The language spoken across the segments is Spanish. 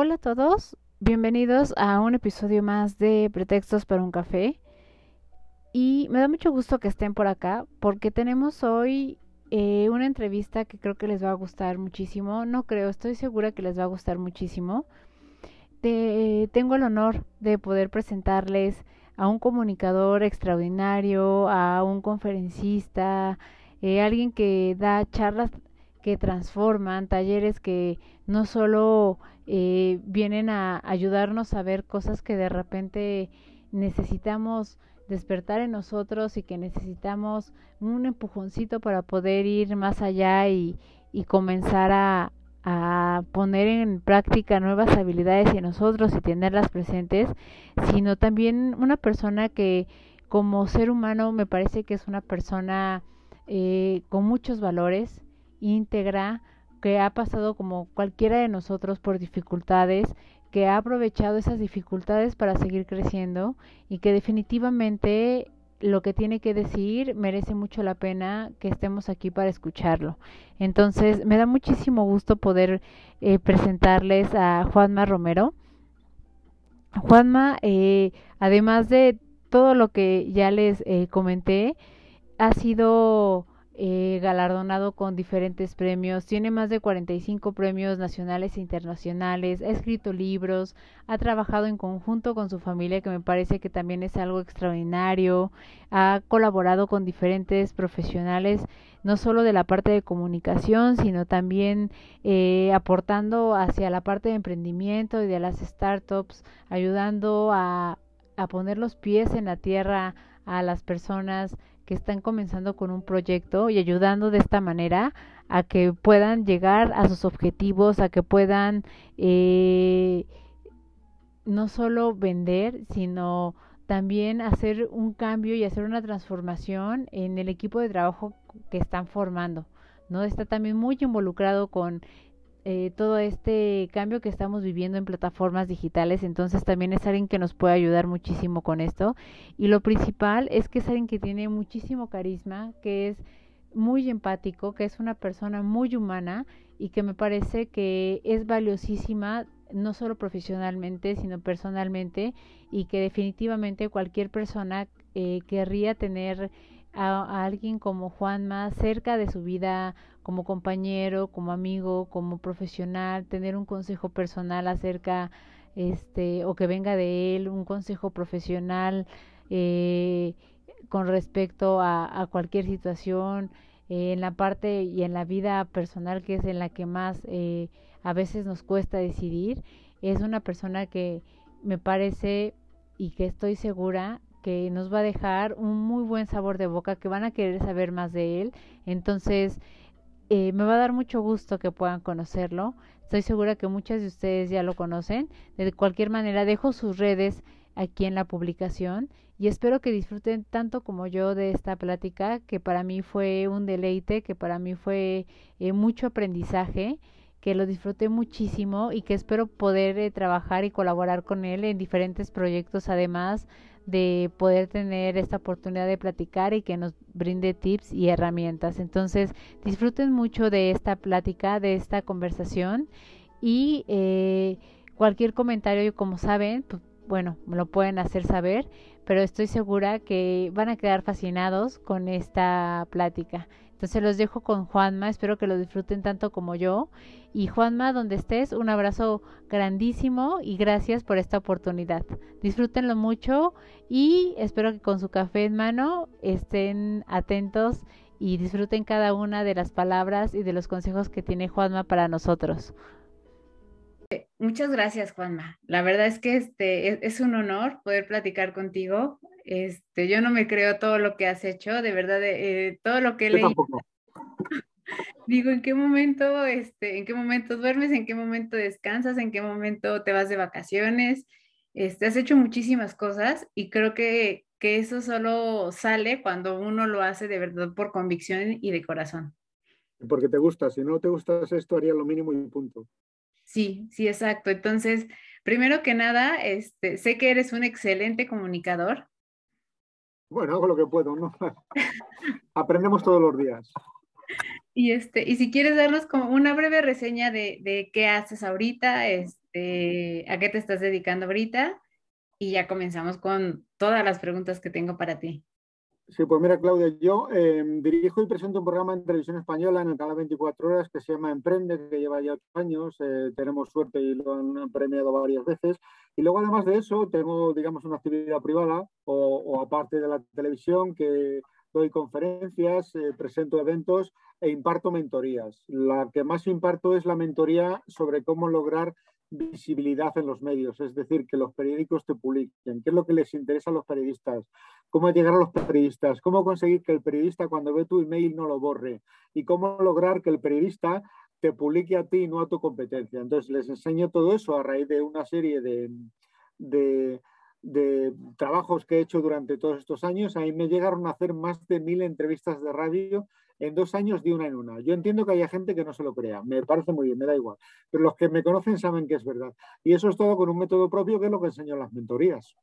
Hola a todos, bienvenidos a un episodio más de Pretextos para un café. Y me da mucho gusto que estén por acá porque tenemos hoy eh, una entrevista que creo que les va a gustar muchísimo. No creo, estoy segura que les va a gustar muchísimo. tengo el honor de poder presentarles a un comunicador extraordinario, a un conferencista, eh, alguien que da charlas que transforman, talleres que no solo eh, vienen a ayudarnos a ver cosas que de repente necesitamos despertar en nosotros y que necesitamos un empujoncito para poder ir más allá y, comenzar a, a poner en práctica nuevas habilidades en nosotros y tenerlas presentes, sino también una persona que como ser humano me parece que es una persona eh, con muchos valores, íntegra, que ha pasado como cualquiera de nosotros por dificultades, que ha aprovechado esas dificultades para seguir creciendo y que definitivamente lo que tiene que decir merece mucho la pena que estemos aquí para escucharlo. Entonces, me da muchísimo gusto poder eh, presentarles a Juanma Romero. Juanma, eh, además de todo lo que ya les eh, comenté, ha sido eh, galardonado con diferentes premios, tiene más de 45 premios nacionales e internacionales, ha escrito libros, ha trabajado en conjunto con su familia, que me parece que también es algo extraordinario, ha colaborado con diferentes profesionales, no solo de la parte de comunicación, sino también eh, aportando hacia la parte de emprendimiento y de las startups, ayudando a, a poner los pies en la tierra a las personas que están comenzando con un proyecto y ayudando de esta manera a que puedan llegar a sus objetivos, a que puedan eh, no solo vender, sino también hacer un cambio y hacer una transformación en el equipo de trabajo que están formando. ¿no? Está también muy involucrado con eh, todo este cambio que estamos viviendo en plataformas digitales, entonces también es alguien que nos puede ayudar muchísimo con esto. Y lo principal es que es alguien que tiene muchísimo carisma, que es muy empático, que es una persona muy humana y que me parece que es valiosísima no solo profesionalmente, sino personalmente y que definitivamente cualquier persona eh, querría tener a, alguien como Juanma cerca de su vida como compañero, como amigo, como profesional, tener un consejo personal acerca este o que venga de él, un consejo profesional eh, con respecto a, a cualquier situación eh, en la parte y en la vida personal que es en la que más eh, a veces nos cuesta decidir es una persona que me parece y que estoy segura que nos va a dejar un muy buen sabor de boca, que van a querer saber más de él. Entonces, eh, me va a dar mucho gusto que puedan conocerlo. Estoy segura que muchas de ustedes ya lo conocen. De cualquier manera, dejo sus redes aquí en la publicación y espero que disfruten tanto como yo de esta plática, que para mí fue un deleite, que para mí fue eh, mucho aprendizaje que lo disfruté muchísimo y que espero poder eh, trabajar y colaborar con él en diferentes proyectos además de poder tener esta oportunidad de platicar y que nos brinde tips y herramientas. Entonces, disfruten mucho de esta plática, de esta conversación y eh, cualquier comentario, como saben, pues, bueno, me lo pueden hacer saber, pero estoy segura que van a quedar fascinados con esta plática. Entonces los dejo con Juanma, espero que lo disfruten tanto como yo. Y Juanma, donde estés, un abrazo grandísimo y gracias por esta oportunidad. Disfrútenlo mucho y espero que con su café en mano estén atentos y disfruten cada una de las palabras y de los consejos que tiene Juanma para nosotros. Muchas gracias, Juanma. La verdad es que este es, un honor poder platicar contigo. Este, yo no me creo todo lo que has hecho, de verdad, eh, todo lo que he leído. Digo, ¿en qué momento, este, en qué momento duermes, en qué momento descansas, en qué momento te vas de vacaciones? Este, has hecho muchísimas cosas y creo que, que eso solo sale cuando uno lo hace de verdad por convicción y de corazón. Porque te gusta, si no te gusta esto, haría lo mínimo y punto. Sí, sí, exacto. Entonces, primero que nada, este, sé que eres un excelente comunicador. Bueno, hago lo que puedo, ¿no? Aprendemos todos los días. Y, este, y si quieres darnos como una breve reseña de, de qué haces ahorita, este, a qué te estás dedicando ahorita y ya comenzamos con todas las preguntas que tengo para ti. Sí, pues mira, Claudia, yo em, dirijo y presento un programa en televisión española en el canal 24 Horas que se llama Emprende, que lleva ya ocho años. Eh, tenemos suerte y lo han premiado varias veces. Y luego, además de eso, tengo, digamos, una actividad privada o, aparte de la televisión que doy conferencias, eh, presento eventos e imparto mentorías. La que más imparto es la mentoría sobre cómo lograr visibilidad en los medios, es decir, que los periódicos te publiquen, qué es lo que les interesa a los periodistas, cómo llegar a los periodistas, cómo conseguir que el periodista cuando ve tu email no lo borre y cómo lograr que el periodista te publique a ti y no a tu competencia. Entonces les enseño todo eso a raíz de una serie de, de, de trabajos que he hecho durante todos estos años. Ahí me llegaron a hacer más de mil entrevistas de radio en dos años de una en una. Yo entiendo que haya gente que no se lo crea, me parece muy bien, me da igual, pero los que me conocen saben que es verdad. Y eso es todo con un método propio que es lo que enseño en las mentorías.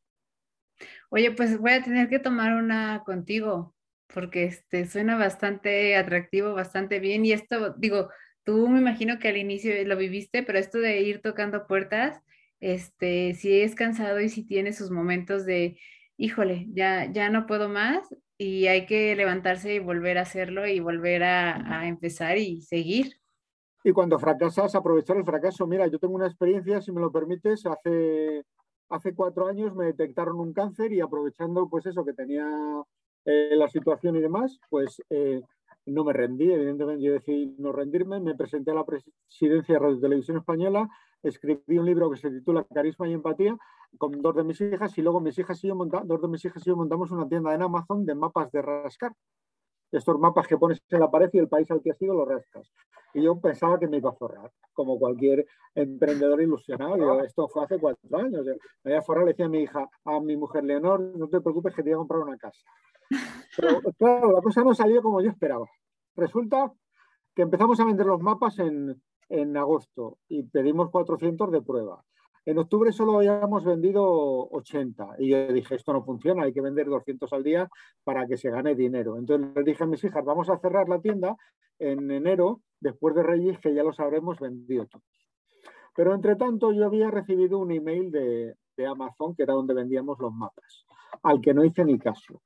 Oye, pues voy a tener que tomar una contigo, porque este, suena bastante atractivo, bastante bien. Y esto, digo, tú me imagino que al inicio lo viviste, pero esto de ir tocando puertas, este, si es cansado y si tiene sus momentos de, híjole, ya, ya no puedo más, y hay que levantarse y volver a hacerlo y volver a, empezar y seguir. Y cuando fracasas, aprovechar el fracaso. Mira, yo tengo una experiencia, si me lo permites, hace, hace cuatro años me detectaron un cáncer y aprovechando pues eso que tenía eh, la situación y demás, pues eh, no me rendí, evidentemente yo decidí no rendirme, me presenté a la presidencia de Radio Televisión Española, escribí un libro que se titula Carisma y Empatía con dos de mis hijas y luego mis hijas y yo dos de mis hijas y yo montamos una tienda en Amazon de mapas de rascar. Estos mapas que pones en la pared y el país al que has ido lo rascas. Y yo pensaba que me iba a forrar, como cualquier emprendedor ilusionado. esto fue hace cuatro años. Me iba a forrar, le decía a mi hija, a mi mujer Leonor, no te preocupes que te voy a comprar una casa. Pero claro, la cosa no salió como yo esperaba. Resulta que empezamos a vender los mapas en, en agosto y pedimos 400 de prueba. En octubre solo habíamos vendido 80 y yo dije, esto no funciona, hay que vender 200 al día para que se gane dinero. Entonces les dije a mis hijas, vamos a cerrar la tienda en enero, después de Reyes, que ya los habremos vendido todos. Pero entre tanto yo había recibido un email de, de Amazon, que era donde vendíamos los mapas, al que no hice ni caso.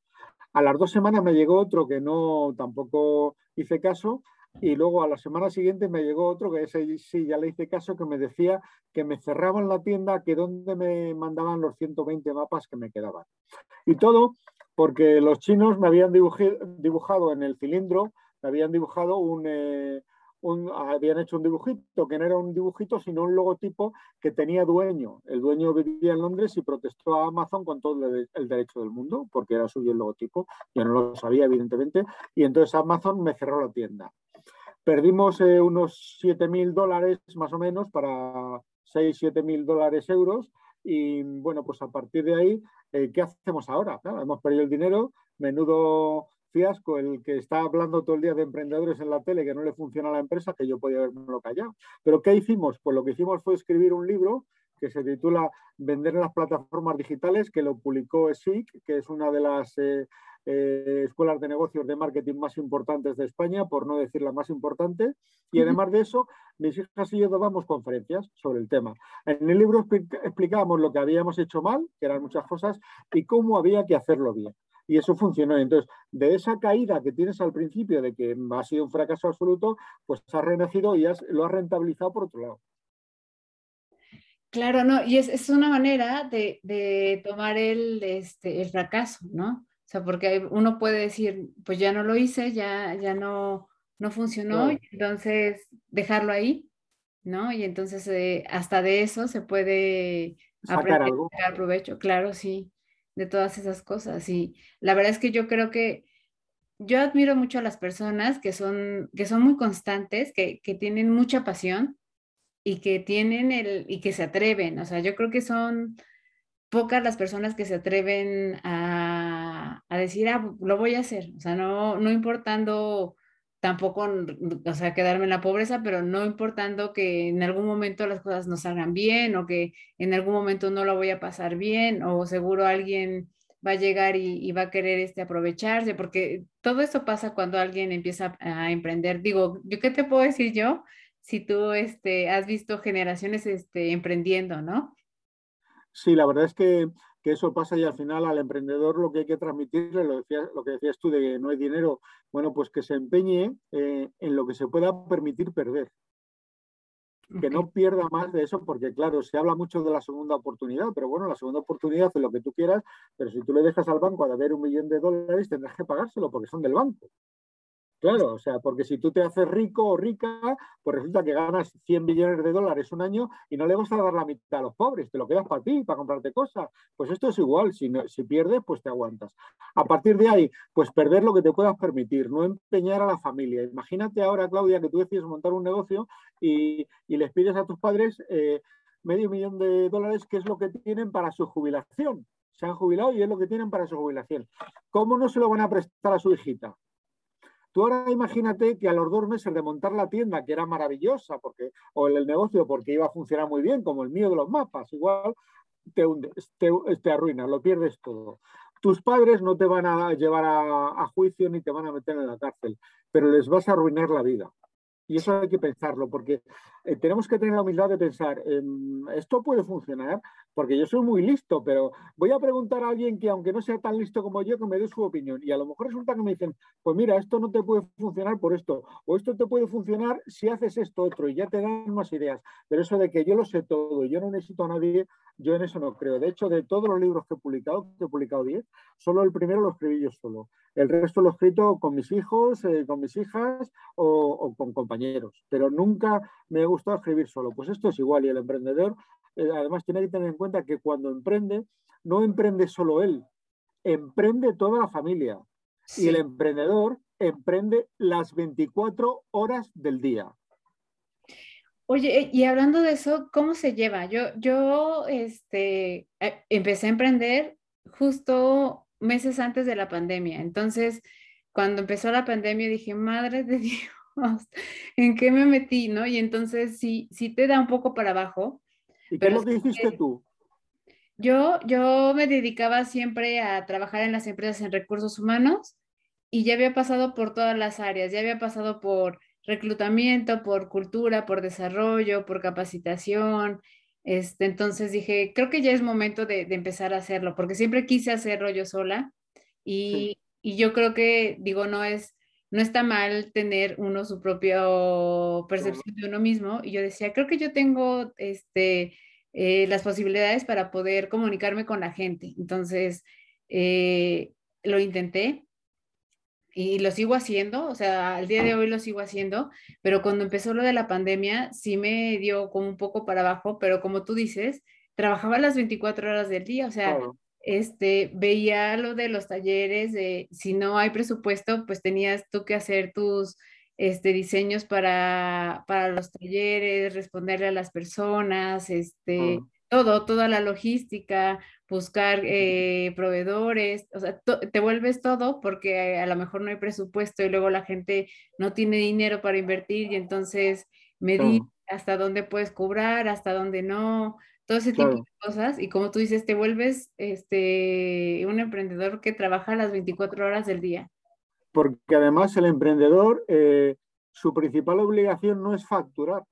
A las dos semanas me llegó otro que no tampoco hice caso y luego a la semana siguiente me llegó otro que ese sí ya le hice caso que me decía que me cerraban la tienda, que donde me mandaban los 120 mapas que me quedaban. Y todo porque los chinos me habían dibujado en el cilindro, me habían dibujado un, eh, habían hecho un dibujito, que no era un dibujito, sino un logotipo que tenía dueño. El dueño vivía en Londres y protestó a Amazon con todo el derecho del mundo, porque era suyo el logotipo. Yo no lo sabía, evidentemente. Y entonces Amazon me cerró la tienda. Perdimos eh, unos 7.000 dólares más o menos para 6, 7.000 dólares euros. Y bueno, pues a partir de ahí, eh, ¿qué hacemos ahora? hemos perdido el dinero, menudo fiasco el que está hablando todo el día de emprendedores en la tele que no le funciona a la empresa, que yo podía haberme callado. Pero ¿qué hicimos? Pues lo que hicimos fue escribir un libro que se titula Vender en las plataformas digitales, que lo publicó SIC, que es una de las eh, eh, escuelas de negocios de marketing más importantes de España, por no decir la más importante. Y además de eso, mis hijas y yo dábamos conferencias sobre el tema. En el libro explicábamos lo que habíamos hecho mal, que eran muchas cosas, y cómo había que hacerlo bien y eso funcionó. Entonces, de esa caída que tienes al principio de que ha sido un fracaso absoluto, pues has renacido y lo has rentabilizado por otro lado. Claro, no, y es, una manera de, tomar el, este, el fracaso, ¿no? O sea, porque uno puede decir, pues ya no lo hice, ya, ya no, no funcionó, entonces dejarlo ahí, ¿no? Y entonces eh, hasta de eso se puede sacar provecho, claro, sí de todas esas cosas. Y la verdad es que yo creo que yo admiro mucho a las personas que son, que son muy constantes, que, tienen mucha pasión y que tienen el, y que se atreven. O sea, yo creo que son pocas las personas que se atreven a, a decir, ah, lo voy a hacer. O sea, no, no importando tampoco, o sea, quedarme en la pobreza, pero no importando que en algún momento las cosas no salgan bien o que en algún momento no lo voy a pasar bien o seguro alguien va a llegar y, va a querer este, aprovecharse, porque todo eso pasa cuando alguien empieza a emprender. Digo, ¿yo qué te puedo decir yo? si tú este, has visto generaciones este, emprendiendo, ¿no? Sí, la verdad es que, eso pasa y al final al emprendedor lo que hay que transmitirle, lo, lo que decías tú de que no hay dinero, bueno, pues que se empeñe eh, en lo que se pueda permitir perder. Que no pierda más de eso, porque claro, se habla mucho de la segunda oportunidad, pero bueno, la segunda oportunidad es lo que tú quieras, pero si tú le dejas al banco a deber un millón de dólares, tendrás que pagárselo porque son del banco. Claro, o sea, porque si tú te haces rico o rica, pues resulta que ganas 100 millones de dólares un año y no le vas a dar la mitad a los pobres, te lo quedas para ti, para comprarte cosas. Pues esto es igual, si, si pierdes, pues te aguantas. A partir de ahí, pues perder lo que te puedas permitir, no empeñar a la familia. Imagínate ahora, Claudia, que tú decides montar un negocio y, les pides a tus padres eh, medio millón de dólares, que es lo que tienen para su jubilación. Se han jubilado y es lo que tienen para su jubilación. ¿Cómo no se lo van a prestar a su hijita? Tú ahora imagínate que a los dos meses de montar la tienda, que era maravillosa, porque, o el negocio porque iba a funcionar muy bien, como el mío de los mapas, igual te, te, arruinas, lo pierdes todo. Tus padres no te van a llevar a juicio ni te van a meter en la cárcel, pero les vas a arruinar la vida. Y eso hay que pensarlo, porque eh, tenemos que tener la humildad de pensar, em, esto puede funcionar, porque yo soy muy listo, pero voy a preguntar a alguien que aunque no sea tan listo como yo, que me dé su opinión. Y a lo mejor resulta que me dicen, pues mira, esto no te puede funcionar por esto, o esto te puede funcionar si haces esto otro, y ya te dan más ideas. Pero eso de que yo lo sé todo yo no necesito a nadie, yo en eso no creo. De hecho, de todos los libros que he publicado, que he publicado 10, solo el primero lo escribí yo solo. El resto lo he escrito con mis hijos, eh, con mis hijas o, con compañeros, pero nunca me ha gustado escribir solo. Pues esto es igual y el emprendedor eh, además tiene que tener en cuenta que cuando emprende, no emprende solo él, emprende toda la familia. Y el emprendedor emprende las 24 horas del día. Oye, eh, y hablando de eso, ¿cómo se lleva? Yo, yo este, empecé a emprender justo meses antes de la pandemia. Entonces, cuando empezó la pandemia dije, madre de Dios, ¿en qué me metí? ¿No? Y entonces sí, sí te da un poco para abajo. ¿Y qué lo hiciste tú? Yo, yo me dedicaba siempre a trabajar en las empresas en recursos humanos y ya había pasado por todas las áreas, ya había pasado por reclutamiento, por cultura, por desarrollo, por capacitación, este, entonces dije, creo que ya es momento de, empezar a hacerlo, porque siempre quise hacerlo yo sola y, yo creo que, digo, no es, no está mal tener uno su propia percepción de uno mismo. Y yo decía, creo que yo tengo este, eh, las posibilidades para poder comunicarme con la gente. Entonces, eh, lo intenté y lo sigo haciendo, o sea, al día de hoy lo sigo haciendo, pero cuando empezó lo de la pandemia sí me dio como un poco para abajo, pero como tú dices, trabajaba las 24 horas del día, o sea, este, veía lo de los talleres, de si no hay presupuesto, pues tenías tú que hacer tus este, diseños para, para los talleres, responderle a las personas, este, todo, toda la logística, buscar eh, proveedores, o sea, te vuelves todo porque a lo mejor no hay presupuesto y luego la gente no tiene dinero para invertir y entonces medir hasta dónde puedes cobrar, hasta dónde no, todo ese tipo de cosas. Y como tú dices, te vuelves este, un emprendedor que trabaja las 24 horas del día. Porque además el emprendedor, eh, su principal obligación no es facturar,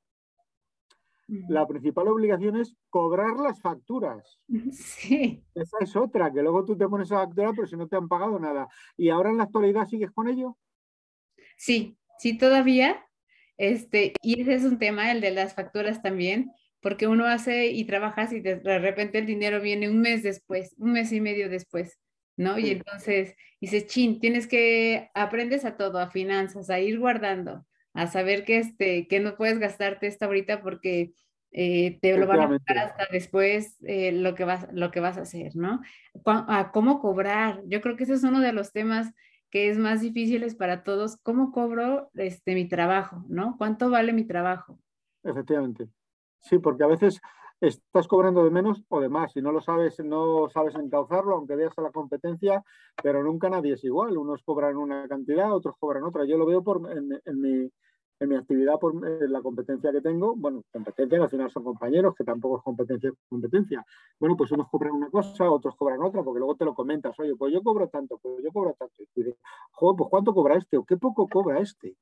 la principal obligación es cobrar las facturas. Sí. Esa es otra, que luego tú te pones a facturar, pero si no te han pagado nada. ¿Y ahora en la actualidad sigues con ello? Sí, sí, todavía. Este, y ese es un tema, el de las facturas también, porque uno hace y trabajas y de repente el dinero viene un mes después, un mes y medio después, ¿no? Y entonces dices, chin, tienes que, aprendes a todo, a finanzas, a ir guardando, a saber que, este, que no puedes gastarte esta ahorita porque eh, te lo van a pagar hasta después eh, lo, que vas, lo que vas a hacer, ¿no? A cómo cobrar. Yo creo que ese es uno de los temas que es más difíciles para todos. ¿Cómo cobro este, mi trabajo, ¿no? ¿Cuánto vale mi trabajo? Efectivamente. Sí, porque a veces estás cobrando de menos o de más. Si no lo sabes, no sabes encauzarlo, aunque veas a la competencia, pero nunca nadie es igual. Unos cobran una cantidad, otros cobran otra. Yo lo veo por, en mi en mi actividad por la competencia que tengo, bueno, competencia al final son compañeros, que tampoco es competencia, competencia. Bueno, pues unos cobran una cosa, otros cobran otra, porque luego te lo comentas, oye, pues yo cobro tanto, pues yo cobro tanto. Y dices, joder, pues ¿cuánto cobra este? ¿O qué poco cobra este?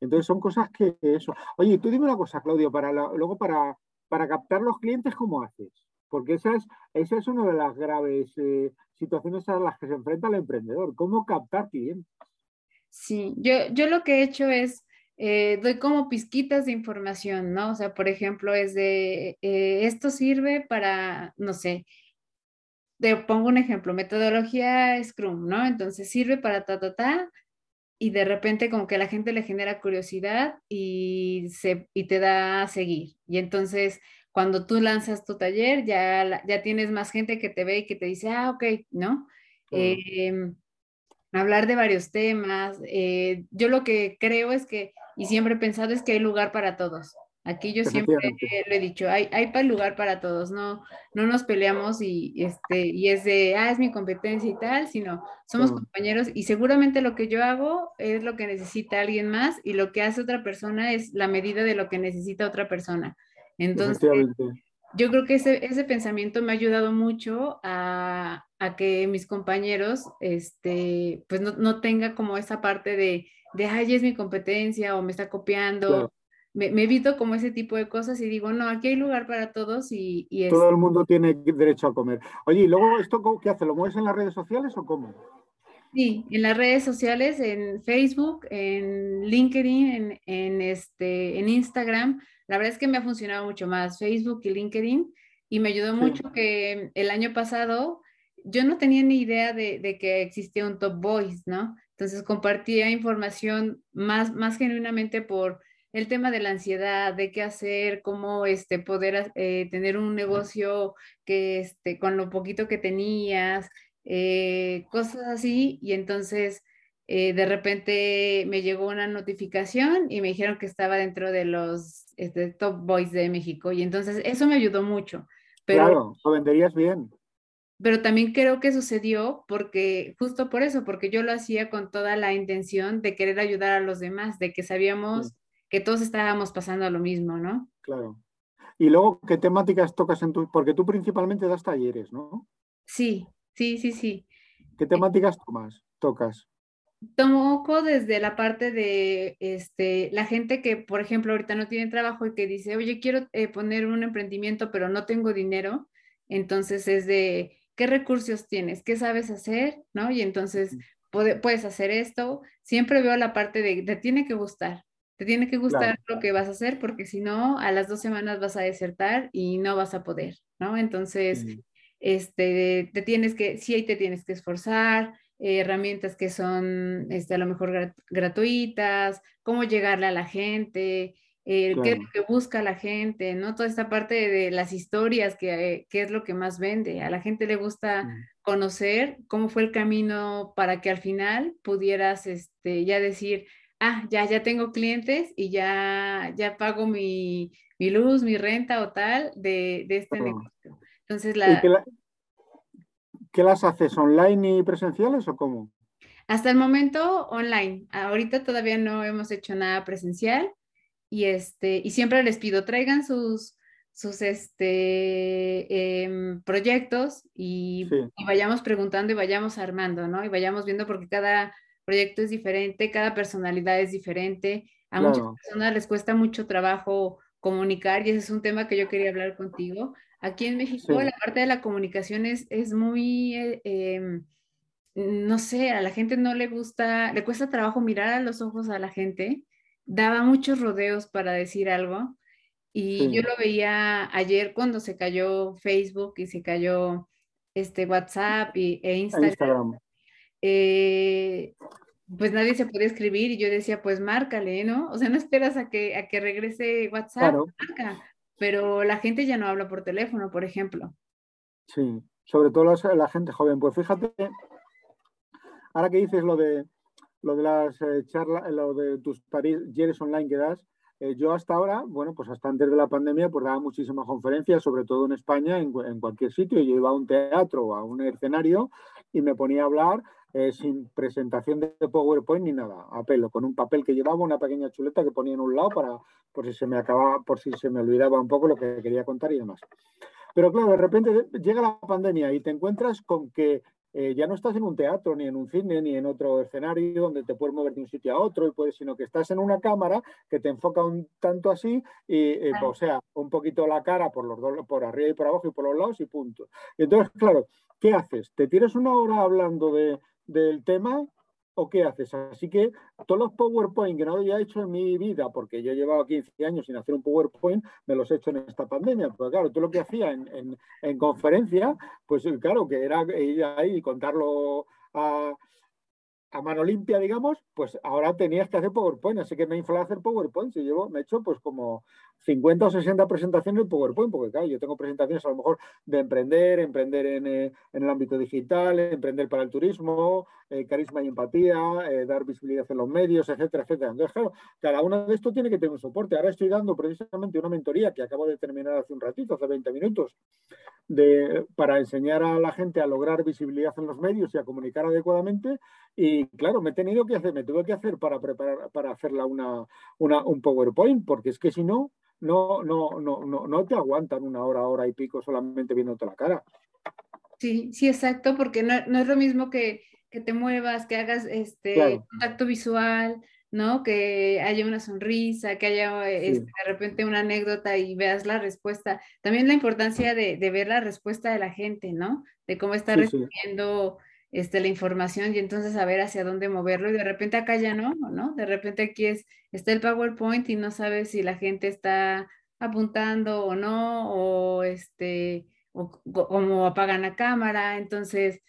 Entonces son cosas que eso. Oye, tú dime una cosa, Claudio, para luego para, para captar los clientes, ¿cómo haces? Porque esa es, esa es una de las graves eh, situaciones a las que se enfrenta el emprendedor. ¿Cómo captar clientes? Sí, yo, yo lo que he hecho es, eh, doy como pizquitas de información, ¿no? O sea, por ejemplo, es de, eh, esto sirve para, no sé, te pongo un ejemplo, metodología Scrum, ¿no? Entonces sirve para ta, ta, ta, y de repente como que a la gente le genera curiosidad y, se, y te da a seguir. Y entonces cuando tú lanzas tu taller, ya, ya tienes más gente que te ve y que te dice, ah, ok, ¿no? Em, hablar de varios temas. Eh, yo lo que creo es que, y siempre he pensado, es que hay lugar para todos. Aquí yo siempre lo he dicho, hay, hay lugar para todos, no, no nos peleamos y, este, y es de, ah, es mi competencia y tal, sino somos compañeros y seguramente lo que yo hago es lo que necesita alguien más y lo que hace otra persona es la medida de lo que necesita otra persona. Entonces, yo creo que ese, ese pensamiento me ha ayudado mucho a, a que mis compañeros, este, pues no, no, tenga como esa parte de, de, ay, es mi competencia o me está copiando me, evito como ese tipo de cosas y digo, no, aquí hay lugar para todos y... y Todo el mundo tiene derecho a comer. Oye, y luego esto qué hace? ¿Lo mueves en las redes sociales o cómo? Sí, en las redes sociales, en Facebook, en LinkedIn, en, en, este, en Instagram. La verdad es que me ha funcionado mucho más Facebook y LinkedIn y me ayudó mucho que el año pasado yo no tenía ni idea de, de, que existía un Top Voice, ¿no? Entonces compartía información más, más genuinamente por el tema de la ansiedad, de qué hacer, cómo este, poder eh, tener un negocio que este, con lo poquito que tenías, eh, cosas así. Y entonces eh, de repente me llegó una notificación y me dijeron que estaba dentro de los este, top boys de México. Y entonces eso me ayudó mucho. Pero, claro, lo venderías bien. Pero también creo que sucedió porque, justo por eso, porque yo lo hacía con toda la intención de querer ayudar a los demás, de que sabíamos que todos estábamos pasando lo mismo, ¿no? Claro. Y luego, ¿qué temáticas tocas en tu...? Porque tú principalmente das talleres, ¿no? Sí, sí, sí, sí. ¿Qué temáticas tomas, tocas? Toco desde la parte de este, la gente que, por ejemplo, ahorita no tiene trabajo y que dice, oye, quiero eh, poner un emprendimiento, pero no tengo dinero. Entonces es de, ¿qué recursos tienes? ¿Qué sabes hacer? ¿No? Y entonces puedes hacer esto. Siempre veo la parte de, te tiene que gustar. Te tiene que gustar lo que vas a hacer porque si no, a las dos semanas vas a desertar y no vas a poder, ¿no? Entonces, este, te tienes que, sí, te tienes que esforzar, eh, herramientas que son este, a lo mejor gratuitas, cómo llegarle a la gente, eh, qué es lo que busca la gente, ¿no? Toda esta parte de las historias, que, es lo que más vende. A la gente le gusta conocer cómo fue el camino para que al final pudieras este, ya decir, ah, ya, ya tengo clientes y ya, ya pago mi, luz, mi renta o tal de, este negocio. Entonces, la... qué, las haces? ¿Online y presenciales o cómo? Hasta el momento online. Ahorita todavía no hemos hecho nada presencial y este y siempre les pido traigan sus sus este, em, proyectos y, y, vayamos preguntando y vayamos armando, ¿no? Y vayamos viendo porque cada proyecto es diferente, cada personalidad es diferente. A muchas personas les cuesta mucho trabajo comunicar y ese es un tema que yo quería hablar contigo. Aquí en México la parte de la comunicación es, es muy, eh, em, no sé, a la gente no le gusta, le cuesta trabajo mirar a los ojos a la gente. Daba muchos rodeos para decir algo. Y yo lo veía ayer cuando se cayó Facebook y se cayó este WhatsApp y, e Instagram. Eh, pues nadie se podía escribir y yo decía, pues márcale, ¿no? O sea, no esperas a que, a que regrese WhatsApp, marca, pero la gente ya no habla por teléfono, por ejemplo. Sí, sobre todo la, gente joven. Pues fíjate, ahora que dices lo de lo de las eh, charlas, lo de tus talleres online que das, eh, yo hasta ahora, bueno, pues hasta antes de la pandemia, pues daba muchísimas conferencias, sobre todo en España, en, en cualquier sitio. Yo iba a un teatro o a un escenario y me ponía a hablar eh, sin presentación de PowerPoint ni nada, a pelo, con un papel que llevaba, una pequeña chuleta que ponía en un lado para, por si se me acababa, por si se me olvidaba un poco lo que quería contar y demás. Pero claro, de repente llega la pandemia y te encuentras con que eh, ya no estás en un teatro, ni en un cine, ni en otro escenario donde te puedes mover de un sitio a otro, y puedes, sino que estás en una cámara que te enfoca un tanto así, y, eh, o sea, un poquito la cara por, los dos, por arriba y por abajo y por los lados y punto. entonces, claro, ¿qué haces? ¿Te tienes una hora hablando de, del tema o qué haces? Así que todos los PowerPoint que no había hecho en mi vida, porque yo he llevado 15 años sin hacer un PowerPoint, me los he hecho en esta pandemia. Porque claro, todo lo que hacía en, en, conferencia, pues claro, que era ir ahí y contarlo a, a mano limpia, digamos, pues ahora tenías que hacer PowerPoint, así que me he inflado a hacer PowerPoint. Si llevo, me he hecho pues como 50 o 60 presentaciones en PowerPoint, porque claro, yo tengo presentaciones a lo mejor de emprender, emprender en, eh, el ámbito digital, emprender para el turismo, eh, carisma y empatía, eh, dar visibilidad en los medios, etcétera, etcétera. Entonces, claro, cada uno de esto tiene que tener un soporte. Ahora estoy dando precisamente una mentoría que acabo de terminar hace un ratito, hace 20 minutos, de, para enseñar a la gente a lograr visibilidad en los medios y a comunicar adecuadamente. Y claro, me he tenido que hacer, me tuve que hacer para preparar, para hacerla una, una, un PowerPoint, porque es que si no, no, no, no, no, no te aguantan una hora, hora y pico solamente viéndote la cara. Sí, sí, exacto, porque no, no es lo mismo que, que, te muevas, que hagas este contacto visual, ¿no? Que haya una sonrisa, que haya este, de repente una anécdota y veas la respuesta. También la importancia de, de ver la respuesta de la gente, ¿no? De cómo está recibiendo este, la información y entonces saber hacia dónde moverlo y de repente acá ya no, ¿no? De repente aquí es, está el PowerPoint y no sabes si la gente está apuntando o no, o este, o como apagan la cámara, entonces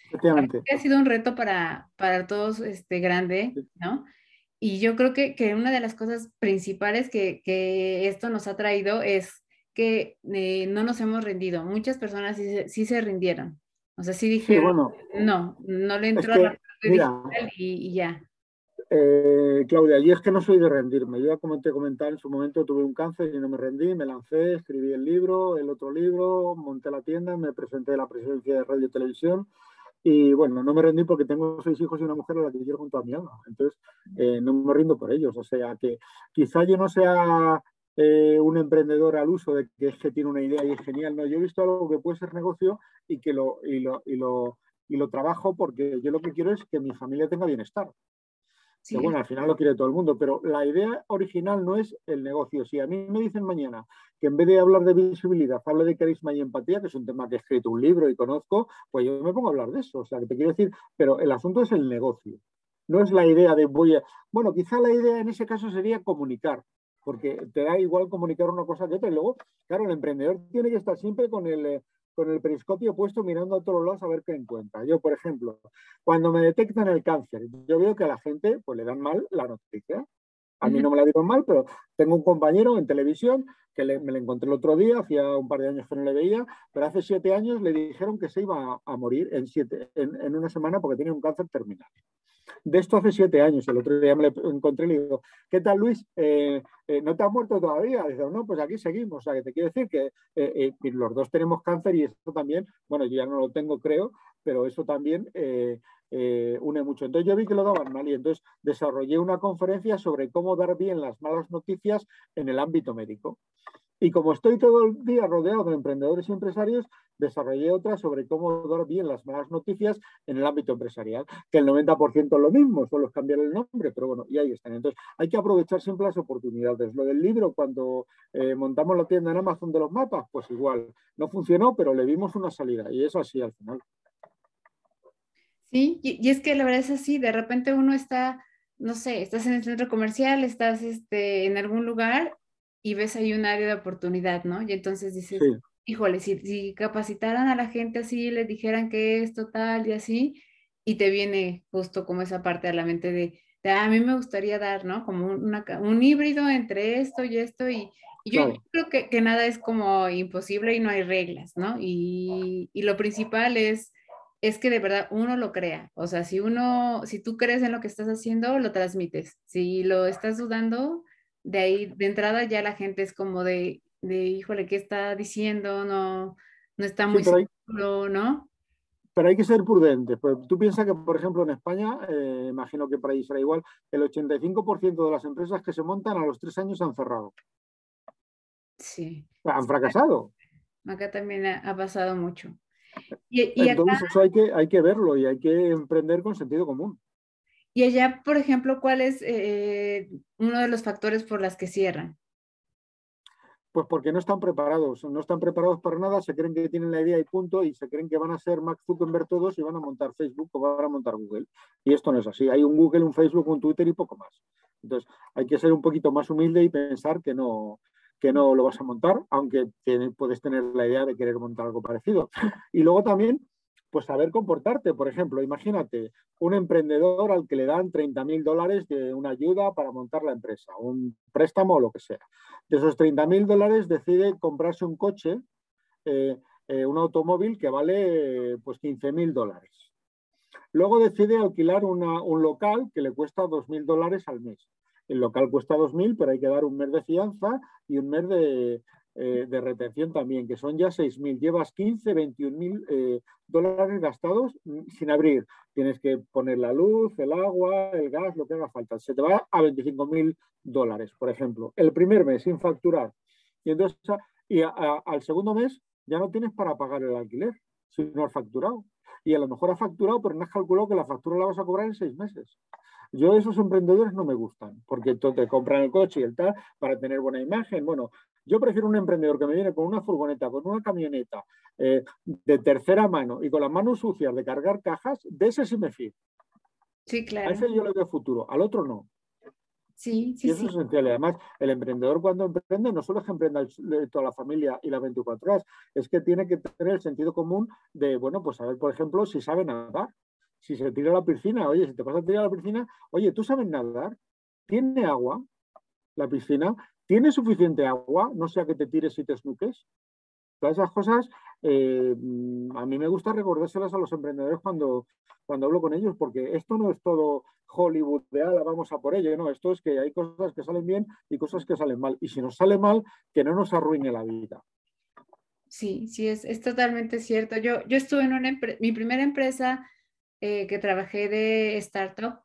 ha sido un reto para, para todos este, grande, ¿no? Y yo creo que, que una de las cosas principales que, que esto nos ha traído es que eh, no nos hemos rendido. Muchas personas sí, sí se rindieron, o sea, sí dije, no, no le entró a la parte digital y, ya. Eh, Claudia, y es que no soy de rendirme. Yo, como te comentaba, en su momento tuve un cáncer y no me rendí, me lancé, escribí el libro, el otro libro, monté la tienda, me presenté a la presidencia de radio y televisión. Y bueno, no me rendí porque tengo seis hijos y una mujer a la que quiero junto a mi alma. Entonces, eh, no me rindo por ellos. O sea, que quizá yo no sea eh, un emprendedor al uso de que es que tiene una idea y es genial. No, yo he visto algo que puede ser negocio y que lo, y lo, y lo, y lo trabajo porque yo lo que quiero es que mi familia tenga bienestar. Sí. bueno, al final lo quiere todo el mundo, pero la idea original no es el negocio. Si a mí me dicen mañana que en vez de hablar de visibilidad, hable de carisma y empatía, que es un tema que he escrito un libro y conozco, pues yo me pongo a hablar de eso. O sea, que te quiero decir, pero el asunto es el negocio. No es la idea de voy a... Bueno, quizá la idea en ese caso sería comunicar, porque te da igual comunicar una cosa que otra. Y luego, claro, el emprendedor tiene que estar siempre con el, eh, con el periscopio puesto mirando a todos lados a ver qué encuentra. Yo, por ejemplo, cuando me detectan el cáncer, yo veo que a la gente pues, le dan mal la noticia. A mí no me la dieron mal, pero tengo un compañero en televisión que me lo encontré el otro día, hacía un par de años que no le veía, pero hace siete años le dijeron que se iba a, morir en, siete, en, una semana porque tenía un cáncer terminal. De esto hace siete años, el otro día me lo encontré y le digo, ¿qué tal Luis? Eh, eh, ¿No te has muerto todavía? Dice, no, pues aquí seguimos. O sea, que te quiero decir que eh, los dos tenemos cáncer y esto también, bueno, yo ya no lo tengo, creo, pero eso también une mucho. Entonces yo vi que lo daban mal y entonces desarrollé una conferencia sobre cómo dar bien las malas noticias en el ámbito médico. Y como estoy todo el día rodeado de emprendedores y empresarios, desarrollé otra sobre cómo dar bien las malas noticias en el ámbito empresarial, que el 90% es lo mismo, solo es cambiar el nombre, pero bueno, y ahí están. Entonces, hay que aprovechar siempre las oportunidades. Lo del libro, cuando eh, montamos la tienda en Amazon de los mapas, pues igual, no funcionó, pero le vimos una salida, y eso así al final. Sí, y, es que la verdad es así, de repente uno está, no sé, estás en el centro comercial, estás este, en algún lugar y ves ahí un área de oportunidad, ¿no? Y entonces dices, híjole, si, capacitaran a la gente así, les dijeran que es total y así, y te viene justo como esa parte a la mente de, a mí me gustaría dar, ¿no? Como un híbrido entre esto y esto, y, yo creo que, nada es como imposible y no hay reglas, ¿no? Y, y, lo principal es, es que de verdad uno lo crea, o sea, si uno, si tú crees en lo que estás haciendo, lo transmites, si lo estás dudando, de ahí, de entrada ya la gente es como de, de híjole, ¿qué está diciendo? No, no está muy seguro, ¿no? Pero hay que ser prudentes. Pues tú piensas que, por ejemplo, en España, eh, imagino que por ahí será igual, el 85% de las empresas que se montan a los tres años han cerrado. Sí. Han fracasado. Acá también ha, pasado mucho. Entonces eso hay que, hay que verlo y hay que emprender con sentido común. Y allá, por ejemplo, ¿cuál es eh, uno de los factores por las que cierran? Pues porque no están preparados, no están preparados para nada, se creen que tienen la idea y punto, y se creen que van a ser Max Zuckerberg todos y van a montar Facebook o van a montar Google. Y esto no es así. Hay un Google, un Facebook, un Twitter y poco más. Entonces, hay que ser un poquito más humilde y pensar que no, que no lo vas a montar, aunque puedes tener la idea de querer montar algo parecido. Y luego también, pues saber comportarte. Por ejemplo, imagínate un emprendedor al que le dan 30 mil dólares de una ayuda para montar la empresa, un préstamo o lo que sea. De esos 30 mil dólares decide comprarse un coche, eh, eh, un automóvil que vale pues 15 mil dólares. Luego decide alquilar un local que le cuesta 2 mil dólares al mes. El local cuesta 2.000, pero hay que dar un mes de fianza y un mes de, eh, retención también, que son ya 6.000. Llevas 15, 21.000 eh, dólares gastados sin abrir. Tienes que poner la luz, el agua, el gas, lo que haga falta. Se te va a 25.000 dólares, por ejemplo. El primer mes sin facturar. Y entonces, y al segundo mes ya no tienes para pagar el alquiler, si no has facturado. Y a lo mejor has facturado, pero no has calculado que la factura la vas a cobrar en seis meses. Yo esos emprendedores no me gustan, porque te compran el coche y el tal para tener buena imagen. Bueno, yo prefiero un emprendedor que me viene con una furgoneta, con una camioneta eh, de tercera mano y con las manos sucias de cargar cajas, de ese sí me fío. Sí, claro. A ese yo le doy futuro, al otro no. Sí, sí, y eso es esencial. además, el emprendedor cuando emprende no solo es que emprenda toda la familia y las 24 horas, es que tiene que tener el sentido común de, bueno, pues saber, por ejemplo, si sabe nadar si se tira a la piscina, oye, si te vas a tirar a la piscina, oye, ¿tú sabes nadar? ¿Tiene agua la piscina? ¿Tiene suficiente agua? No sea que te tires y te snuques. Todas esas cosas, eh, a mí me gusta recordárselas a los emprendedores cuando, cuando hablo con ellos, porque esto no es todo Hollywood de ala, vamos a por ello, no, esto es que hay cosas que salen bien y cosas que salen mal. Y si nos sale mal, que no nos arruine la vida. Sí, sí, es, es totalmente cierto. Yo, yo estuve en una mi primera empresa eh, que trabajé de startup,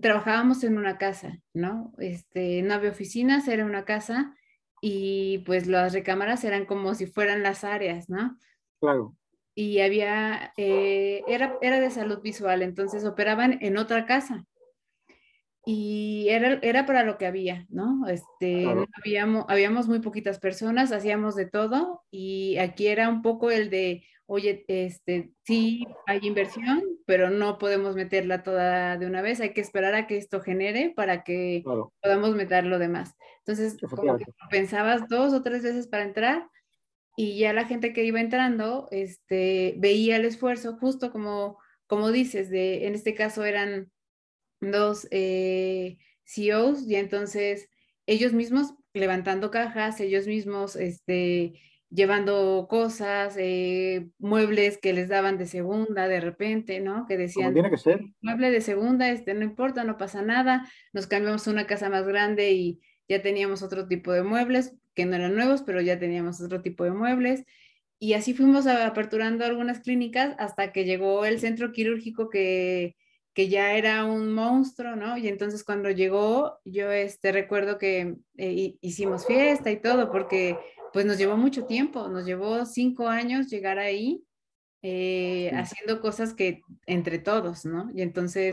trabajábamos en una casa, ¿no? Este, no había oficinas, era una casa y pues las recámaras eran como si fueran las áreas, ¿no? Claro. Y había, eh, era, era de salud visual, entonces operaban en otra casa. Y era, era para lo que había, ¿no? Este, habíamos, habíamos muy poquitas personas, hacíamos de todo y aquí era un poco el de, oye, este, sí hay inversión, pero no podemos meterla toda de una vez, hay que esperar a que esto genere para que podamos meter lo demás. Entonces, como que pensabas dos o tres veces para entrar y ya la gente que iba entrando, este, veía el esfuerzo, justo como, como dices, de, en este caso eran dos eh, CEOs y entonces ellos mismos levantando cajas, ellos mismos, este, llevando cosas, eh, muebles que les daban de segunda de repente, ¿no? Que decían, tiene que ser. Mueble de segunda, este, no importa, no pasa nada, nos cambiamos a una casa más grande y ya teníamos otro tipo de muebles, que no eran nuevos, pero ya teníamos otro tipo de muebles. Y así fuimos aperturando algunas clínicas hasta que llegó el centro quirúrgico que, que ya era un monstruo, ¿no? Y entonces cuando llegó, yo este, recuerdo que eh, hicimos fiesta y todo, porque pues nos llevó mucho tiempo, nos llevó cinco años llegar ahí, eh, haciendo cosas que entre todos, ¿no? Y entonces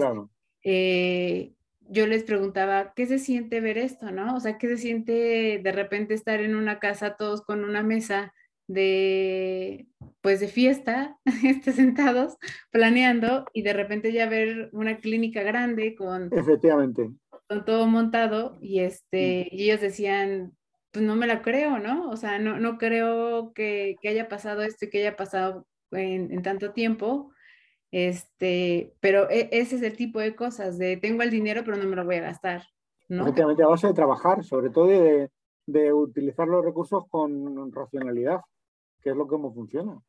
eh, yo les preguntaba, ¿qué se siente ver esto, no? O sea, ¿qué se siente de repente estar en una casa todos con una mesa de, pues de fiesta, este, sentados, planeando y de repente ya ver una clínica grande con... Efectivamente. Con todo montado y, este, y ellos decían, pues no me la creo, ¿no? O sea, no, no creo que, que haya pasado esto y que haya pasado en, en, tanto tiempo. Este, pero e, ese es el tipo de cosas, de tengo el dinero, pero no me lo voy a gastar, ¿no? Efectivamente, a base de trabajar, sobre todo de, de utilizar los recursos con racionalidad, que es lo que como funciona.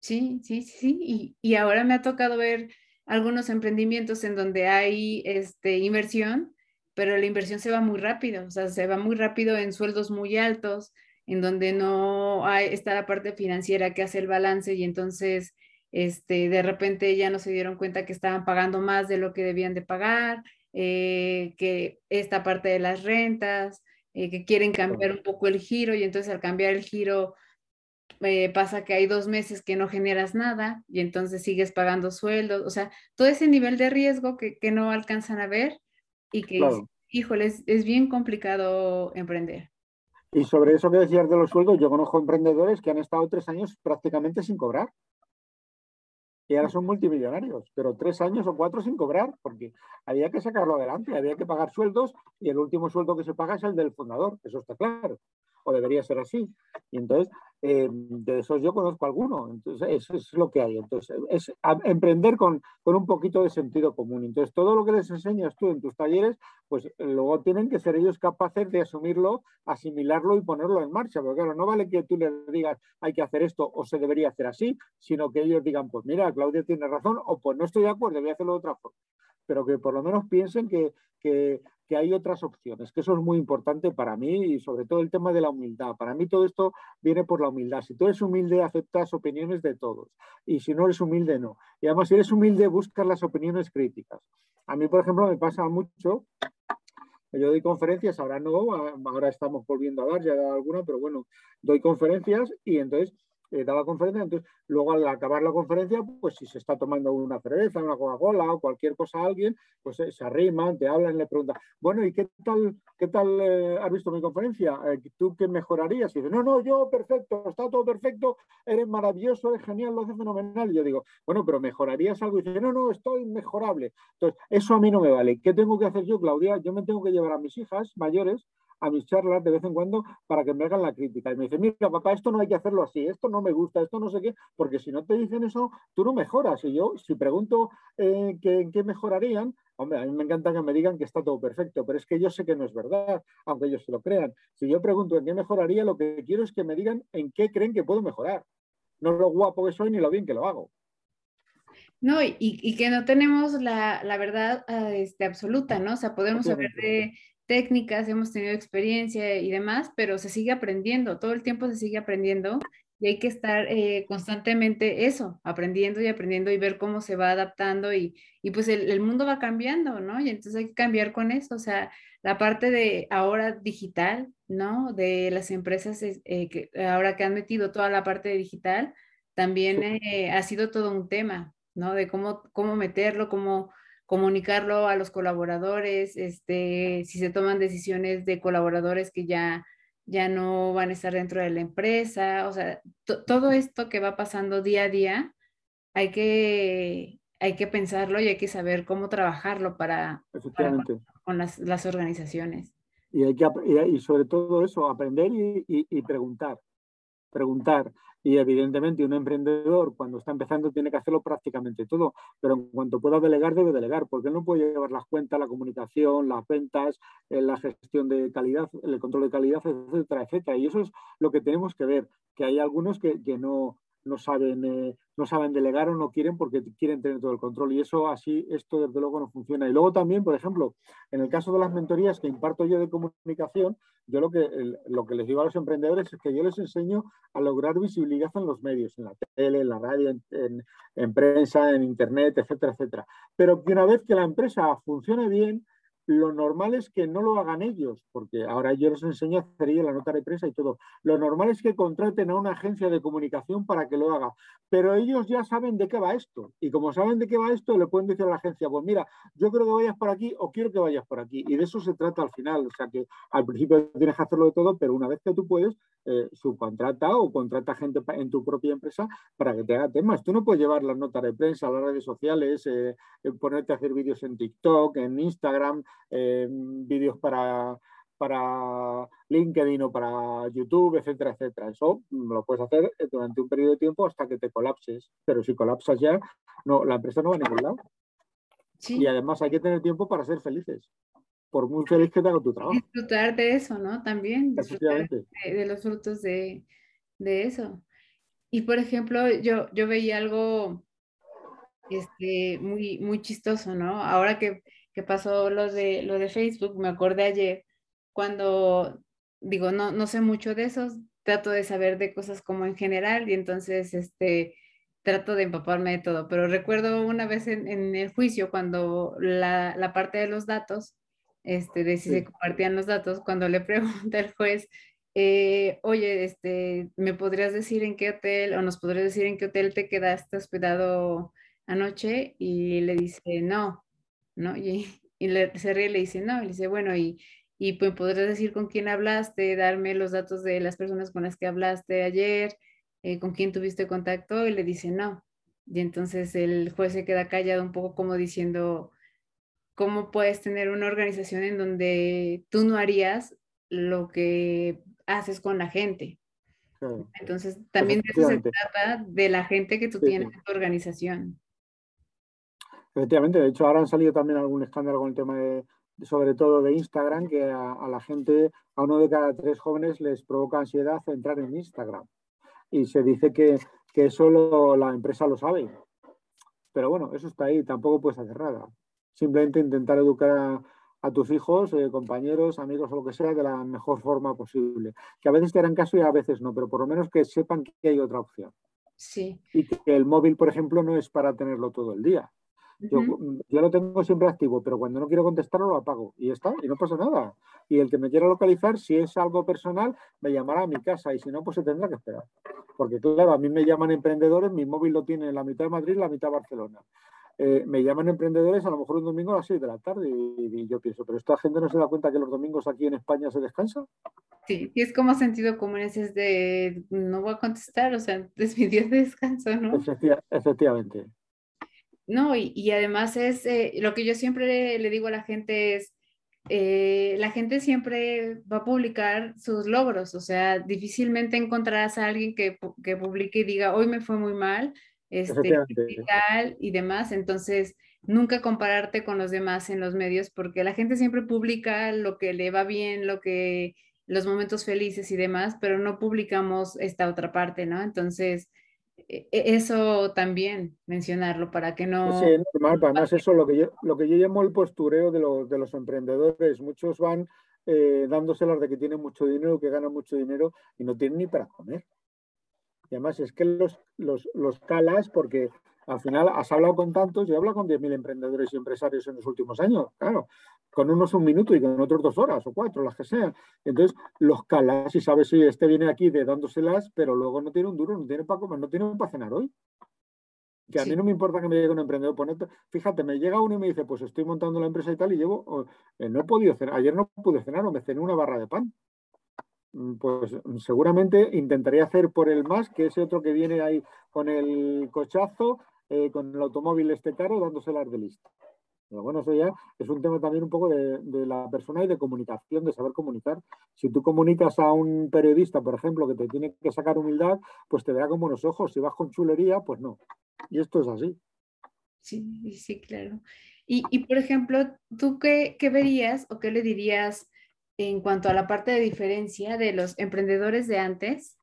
Sí, sí, sí, y, y ahora me ha tocado ver algunos emprendimientos en donde hay este, inversión, pero la inversión se va muy rápido, o sea, se va muy rápido en sueldos muy altos, en donde no hay, está la parte financiera que hace el balance y entonces este, de repente ya no se dieron cuenta que estaban pagando más de lo que debían de pagar, eh, que esta parte de las rentas, eh, que quieren cambiar un poco el giro y entonces al cambiar el giro eh, pasa que hay dos meses que no generas nada y entonces sigues pagando sueldos, o sea, todo ese nivel de riesgo que, no alcanzan a ver y que, híjole, es, bien complicado emprender. Y sobre eso que decías de los sueldos, yo conozco emprendedores que han estado tres años prácticamente sin cobrar. Y ahora son multimillonarios, pero tres años o cuatro sin cobrar, porque había que sacarlo adelante, había que pagar sueldos y el último sueldo que se paga es el del fundador, eso está claro o debería ser así. Y entonces, eh, de esos yo conozco alguno, entonces eso es lo que hay. Entonces, es emprender con, con, un poquito de sentido común. Entonces, todo lo que les enseñas tú en tus talleres, pues luego tienen que ser ellos capaces de asumirlo, asimilarlo y ponerlo en marcha. Porque claro, no vale que tú les digas hay que hacer esto o se debería hacer así, sino que ellos digan, pues mira, Claudia tiene razón, o pues no estoy de acuerdo, voy a hacerlo de otra forma pero que por lo menos piensen que, que, hay otras opciones, que eso es muy importante para mí y sobre todo el tema de la humildad. Para mí todo esto viene por la humildad. Si tú eres humilde, aceptas opiniones de todos y si no eres humilde, no. Y además, si eres humilde, buscas las opiniones críticas. A mí, por ejemplo, me pasa mucho yo doy conferencias, ahora no, ahora estamos volviendo a dar, ya he dado alguna, pero bueno, doy conferencias y entonces eh, daba conferencia, entonces luego al acabar la conferencia, pues si se está tomando una cerveza, una Coca-Cola o cualquier cosa a alguien, pues eh, se arriman, te hablan le preguntan, bueno, ¿y qué tal, qué tal eh, has visto mi conferencia? ¿Tú qué mejorarías? Y dice, no, no, yo perfecto, está todo perfecto, eres maravilloso, eres genial, lo haces fenomenal. Yo digo, bueno, pero ¿mejorarías algo? Y dice, no, no, estoy mejorable. Entonces, eso a mí no me vale. ¿Qué tengo que hacer yo, Claudia? Yo me tengo que llevar a mis hijas mayores a mis charlas de vez en cuando para que me hagan la crítica. Y me dicen, mira, papá, esto no hay que hacerlo así, esto no me gusta, esto no sé qué, porque si no te dicen eso, tú no mejoras. Y yo, si pregunto eh, en qué mejorarían, hombre, a mí me encanta que me digan que está todo perfecto, pero es que yo sé que no es verdad, aunque ellos se lo crean. Si yo pregunto en qué mejoraría, lo que quiero es que me digan en qué creen que puedo mejorar. No lo guapo que soy ni lo bien que lo hago. No, y, que no tenemos la, verdad ah, este, absoluta, ¿no? O sea, podemos saber de, técnicas, hemos tenido experiencia y demás, pero se sigue aprendiendo, todo el tiempo se sigue aprendiendo y hay que estar eh, constantemente eso, aprendiendo y aprendiendo y ver cómo se va adaptando y, y pues el, el, mundo va cambiando, ¿no? Y entonces hay que cambiar con eso, o sea, la parte de ahora digital, ¿no? De las empresas eh, que ahora que han metido toda la parte de digital, también eh, ha sido todo un tema, ¿no? De cómo, cómo meterlo, cómo comunicarlo a los colaboradores, este, si se toman decisiones de colaboradores que ya, ya no van a estar dentro de la empresa, o sea, todo esto que va pasando día a día, hay que, hay que pensarlo y hay que saber cómo trabajarlo para, con las, las, organizaciones. Y, hay que, y sobre todo eso, aprender y, y preguntar, preguntar. Y evidentemente un emprendedor cuando está empezando tiene que hacerlo prácticamente todo, pero en cuanto pueda delegar debe delegar, porque él no puede llevar las cuentas, la comunicación, las ventas, eh, la gestión de calidad, el control de calidad, etcétera, etcétera. Y eso es lo que tenemos que ver, que hay algunos que, que no, no saben, eh, no saben delegar o no quieren porque quieren tener todo el control. Y eso así, esto desde luego no funciona. Y luego también, por ejemplo, en el caso de las mentorías que imparto yo de comunicación, yo lo que, lo que les digo a los emprendedores es que yo les enseño a lograr visibilidad en los medios, en la tele, en la radio, en, en prensa, en internet, etcétera, etcétera. Pero que una vez que la empresa funcione bien, lo normal es que no lo hagan ellos, porque ahora yo les enseño a hacer la nota de prensa y todo. Lo normal es que contraten a una agencia de comunicación para que lo haga, pero ellos ya saben de qué va esto. Y como saben de qué va esto, le pueden decir a la agencia, pues mira, yo creo que vayas por aquí o quiero que vayas por aquí. Y de eso se trata al final. O sea que al principio tienes que hacerlo de todo, pero una vez que tú puedes, eh, subcontrata o contrata gente en tu propia empresa para que te haga temas. Tú no puedes llevar las notas de prensa a las redes sociales, eh, ponerte a hacer vídeos en TikTok, en Instagram, eh, vídeos para, para LinkedIn o para YouTube, etcétera, etcétera. Eso lo puedes hacer durante un periodo de tiempo hasta que te colapses. Pero si colapsas ya, no, la empresa no va a ningún lado. Y además hay que tener tiempo para ser felices por muy feliz que tenga tu trabajo. Disfrutar de eso, ¿no? También disfrutar de, los frutos de, eso. Y por ejemplo, yo, yo veía algo este, muy, muy chistoso, ¿no? Ahora que, pasó lo de, lo de Facebook, me acordé ayer cuando, digo, no, no sé mucho de eso, trato de saber de cosas como en general y entonces, este, trato de empaparme de todo, pero recuerdo una vez en, el juicio cuando la, la, parte de los datos este, de si se compartían los datos, cuando le pregunta el juez eh, oye, este, ¿me podrías decir en qué hotel o nos podrías decir en qué hotel te quedaste hospedado anoche? Y le dice, no, ¿no? Y, y le, se ríe y le dice, no, y le dice, bueno, y, y pues podrías decir con quién hablaste, darme los datos de las personas con las que hablaste ayer, eh, con quién tuviste contacto, y le dice, no. Y entonces el juez se queda callado un poco como diciendo, ¿cómo puedes tener una organización en donde tú no harías lo que haces con la gente? Entonces, también de eso se trata de la gente que tú tienes en tu organización. Efectivamente, de hecho ahora han salido también algún escándalo con el tema de, sobre todo de Instagram, que a, la gente, a uno de cada tres jóvenes les provoca ansiedad entrar en Instagram. Y se dice que, que solo la empresa lo sabe. Pero bueno, eso está ahí, tampoco puedes hacer nada. Simplemente intentar educar a, tus hijos, eh, compañeros, amigos o lo que sea de la mejor forma posible. Que a veces te harán caso y a veces no, pero por lo menos que sepan que hay otra opción. Sí. Y que el móvil, por ejemplo, no es para tenerlo todo el día. Yo, yo, lo tengo siempre activo, pero cuando no quiero contestarlo lo apago y está, y no pasa nada. Y el que me quiera localizar, si es algo personal, me llamará a mi casa y si no, pues se tendrá que esperar. Porque claro, a mí me llaman emprendedores, mi móvil lo tiene en la mitad de Madrid, la mitad de Barcelona. Eh, me llaman emprendedores a lo mejor un domingo a las 6 de la tarde y, yo pienso, pero esta gente no se da cuenta que los domingos aquí en España se descansa. Sí, y es como sentido común, es de no voy a contestar, o sea, es mi día de descanso, ¿no? efectivamente. No, y, además es eh, lo que yo siempre le digo a la gente es, eh, la gente siempre va a publicar sus logros, o sea, difícilmente encontrarás a alguien que, que publique y diga, hoy me fue muy mal, este, y demás. Entonces, nunca compararte con los demás en los medios, porque la gente siempre publica lo que le va bien, lo que los momentos felices y demás, pero no publicamos esta otra parte, ¿no? Entonces, eso también mencionarlo para que no. Sí, normal, además eso lo que yo, lo que yo llamo el postureo de los, de los emprendedores. Muchos van eh, dándoselas de que tienen mucho dinero, que ganan mucho dinero y no tienen ni para comer. Y además es que los, los, los calas porque al final has hablado con tantos, yo he hablado con 10.000 emprendedores y empresarios en los últimos años, claro, con unos un minuto y con otros dos horas o cuatro, las que sean. Entonces, los calas y sabes si este viene aquí de dándoselas, pero luego no tiene un duro, no tiene para comer, no tiene para cenar hoy. Que a mí no me importa que me llegue un emprendedor. Ponete, fíjate, me llega uno y me dice, pues estoy montando la empresa y tal, y llevo, eh, no he podido cenar, ayer no pude cenar o me cené una barra de pan. Mm, pues mm, seguramente intentaría hacer por el más, que ese otro que viene ahí con el cochazo, eh, con el automóvil este caro, dándose las de lista. Pero bueno, eso ya es un tema también un poco de, la persona y de comunicación, de saber comunicar. Si tú comunicas a un periodista, por ejemplo, que te tiene que sacar humildad, pues te verá con buenos ojos. Si vas con chulería, pues no. Y esto es así. Sí, sí, claro. Y, y por ejemplo, ¿tú qué, qué verías o qué le dirías en cuanto a la parte de diferencia de los emprendedores de antes,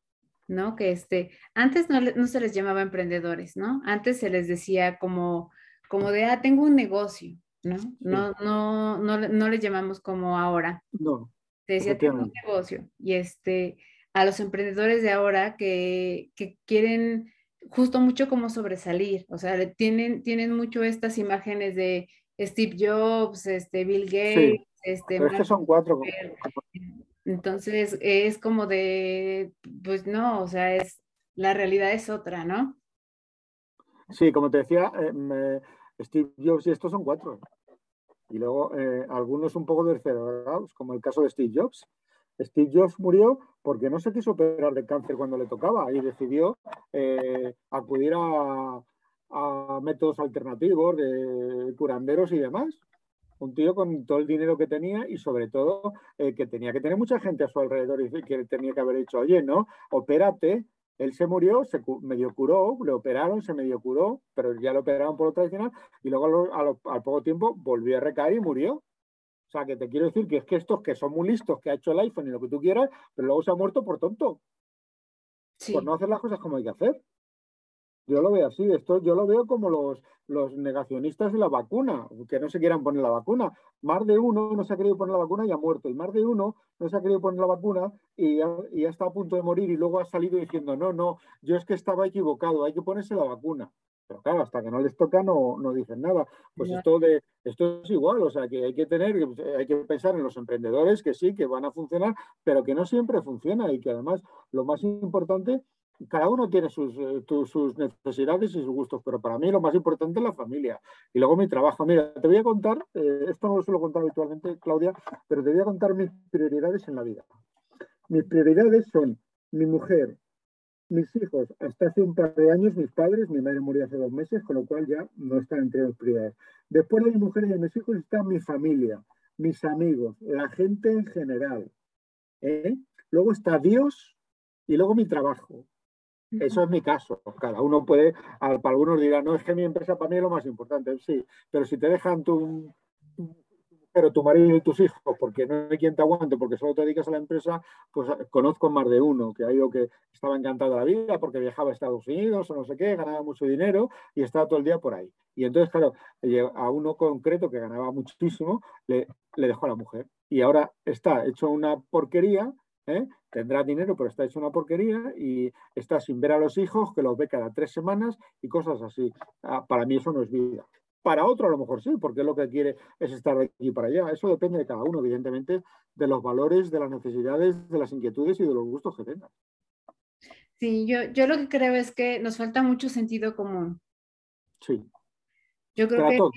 ¿no? Que este, antes no, no se les llamaba emprendedores, ¿no? Antes se les decía como, como de, ah, tengo un negocio, ¿no? No, no, no, no les llamamos como ahora. No. Se decía, tengo un negocio. Y este, a los emprendedores de ahora que, que quieren justo mucho como sobresalir, o sea, tienen, tienen mucho estas imágenes de Steve Jobs, este, Bill Gates, este, Pero son cuatro. Entonces es como de, pues no, o sea, es la realidad es otra, ¿no? Sí, como te decía, eh, Steve Jobs y estos son cuatro. Y luego eh, algunos un poco descerebrados, como el caso de Steve Jobs. Steve Jobs murió porque no se quiso operar de cáncer cuando le tocaba y decidió eh, acudir a, métodos alternativos de curanderos y demás un tío con todo el dinero que tenía y sobre todo eh, que tenía que tener mucha gente a su alrededor y que tenía que haber dicho, oye, no, opérate. Él se murió, se medio curó, le operaron, se medio curó, pero ya lo operaron por lo tradicional y luego al poco tiempo volvió a recaer y murió. O sea, que te quiero decir que es que estos que son muy listos, que ha hecho el iPhone y lo que tú quieras, pero luego se ha muerto por tonto. Por no hacer las cosas como hay que hacer. Yo lo veo así, esto yo lo veo como los, los negacionistas de la vacuna, que no se quieran poner la vacuna. Más de uno no se ha querido poner la vacuna y ha muerto, y más de uno no se ha querido poner la vacuna y ya, y está a punto de morir y luego ha salido diciendo, no, no, yo es que estaba equivocado, hay que ponerse la vacuna. Pero claro, hasta que no les toca no, no dicen nada. Pues esto, de, esto es igual, o sea, que hay que tener, hay que pensar en los emprendedores que sí, que van a funcionar, pero que no siempre funciona y que además lo más importante cada uno tiene sus, eh, sus, necesidades y sus gustos, pero para mí lo más importante es la familia y luego mi trabajo. Mira, te voy a contar, eh, esto no lo suelo contar habitualmente, Claudia, pero te voy a contar mis prioridades en la vida. Mis prioridades son mi mujer, mis hijos, hasta hace un par de años, mis padres, mi madre murió hace dos meses, con lo cual ya no están entre mis prioridades. Después de mi mujer y de mis hijos está mi familia, mis amigos, la gente en general. ¿eh? Luego está Dios y luego mi trabajo. Eso es mi caso. Cada uno puede, para algunos dirán, no, es que mi empresa para mí es lo más importante. Sí, pero si te dejan tu, pero tu marido y tus hijos, porque no hay quien te aguante, porque solo te dedicas a la empresa, pues conozco más de uno que ha ido que estaba encantado la vida porque viajaba a Estados Unidos o no sé qué, ganaba mucho dinero y estaba todo el día por ahí. Y entonces, claro, a uno concreto que ganaba muchísimo, le, le dejó a la mujer. Y ahora está hecho una porquería ¿eh? Tendrá dinero, pero está hecho una porquería y está sin ver a los hijos, que los ve cada tres semanas y cosas así. Ah, para mí eso no es vida. Para otro a lo mejor sí, porque lo que quiere es estar de aquí para allá. Eso depende de cada uno, evidentemente, de los valores, de las necesidades, de las inquietudes y de los gustos que tenga. Sí, yo, yo lo que creo es que nos falta mucho sentido común. Sí. Yo creo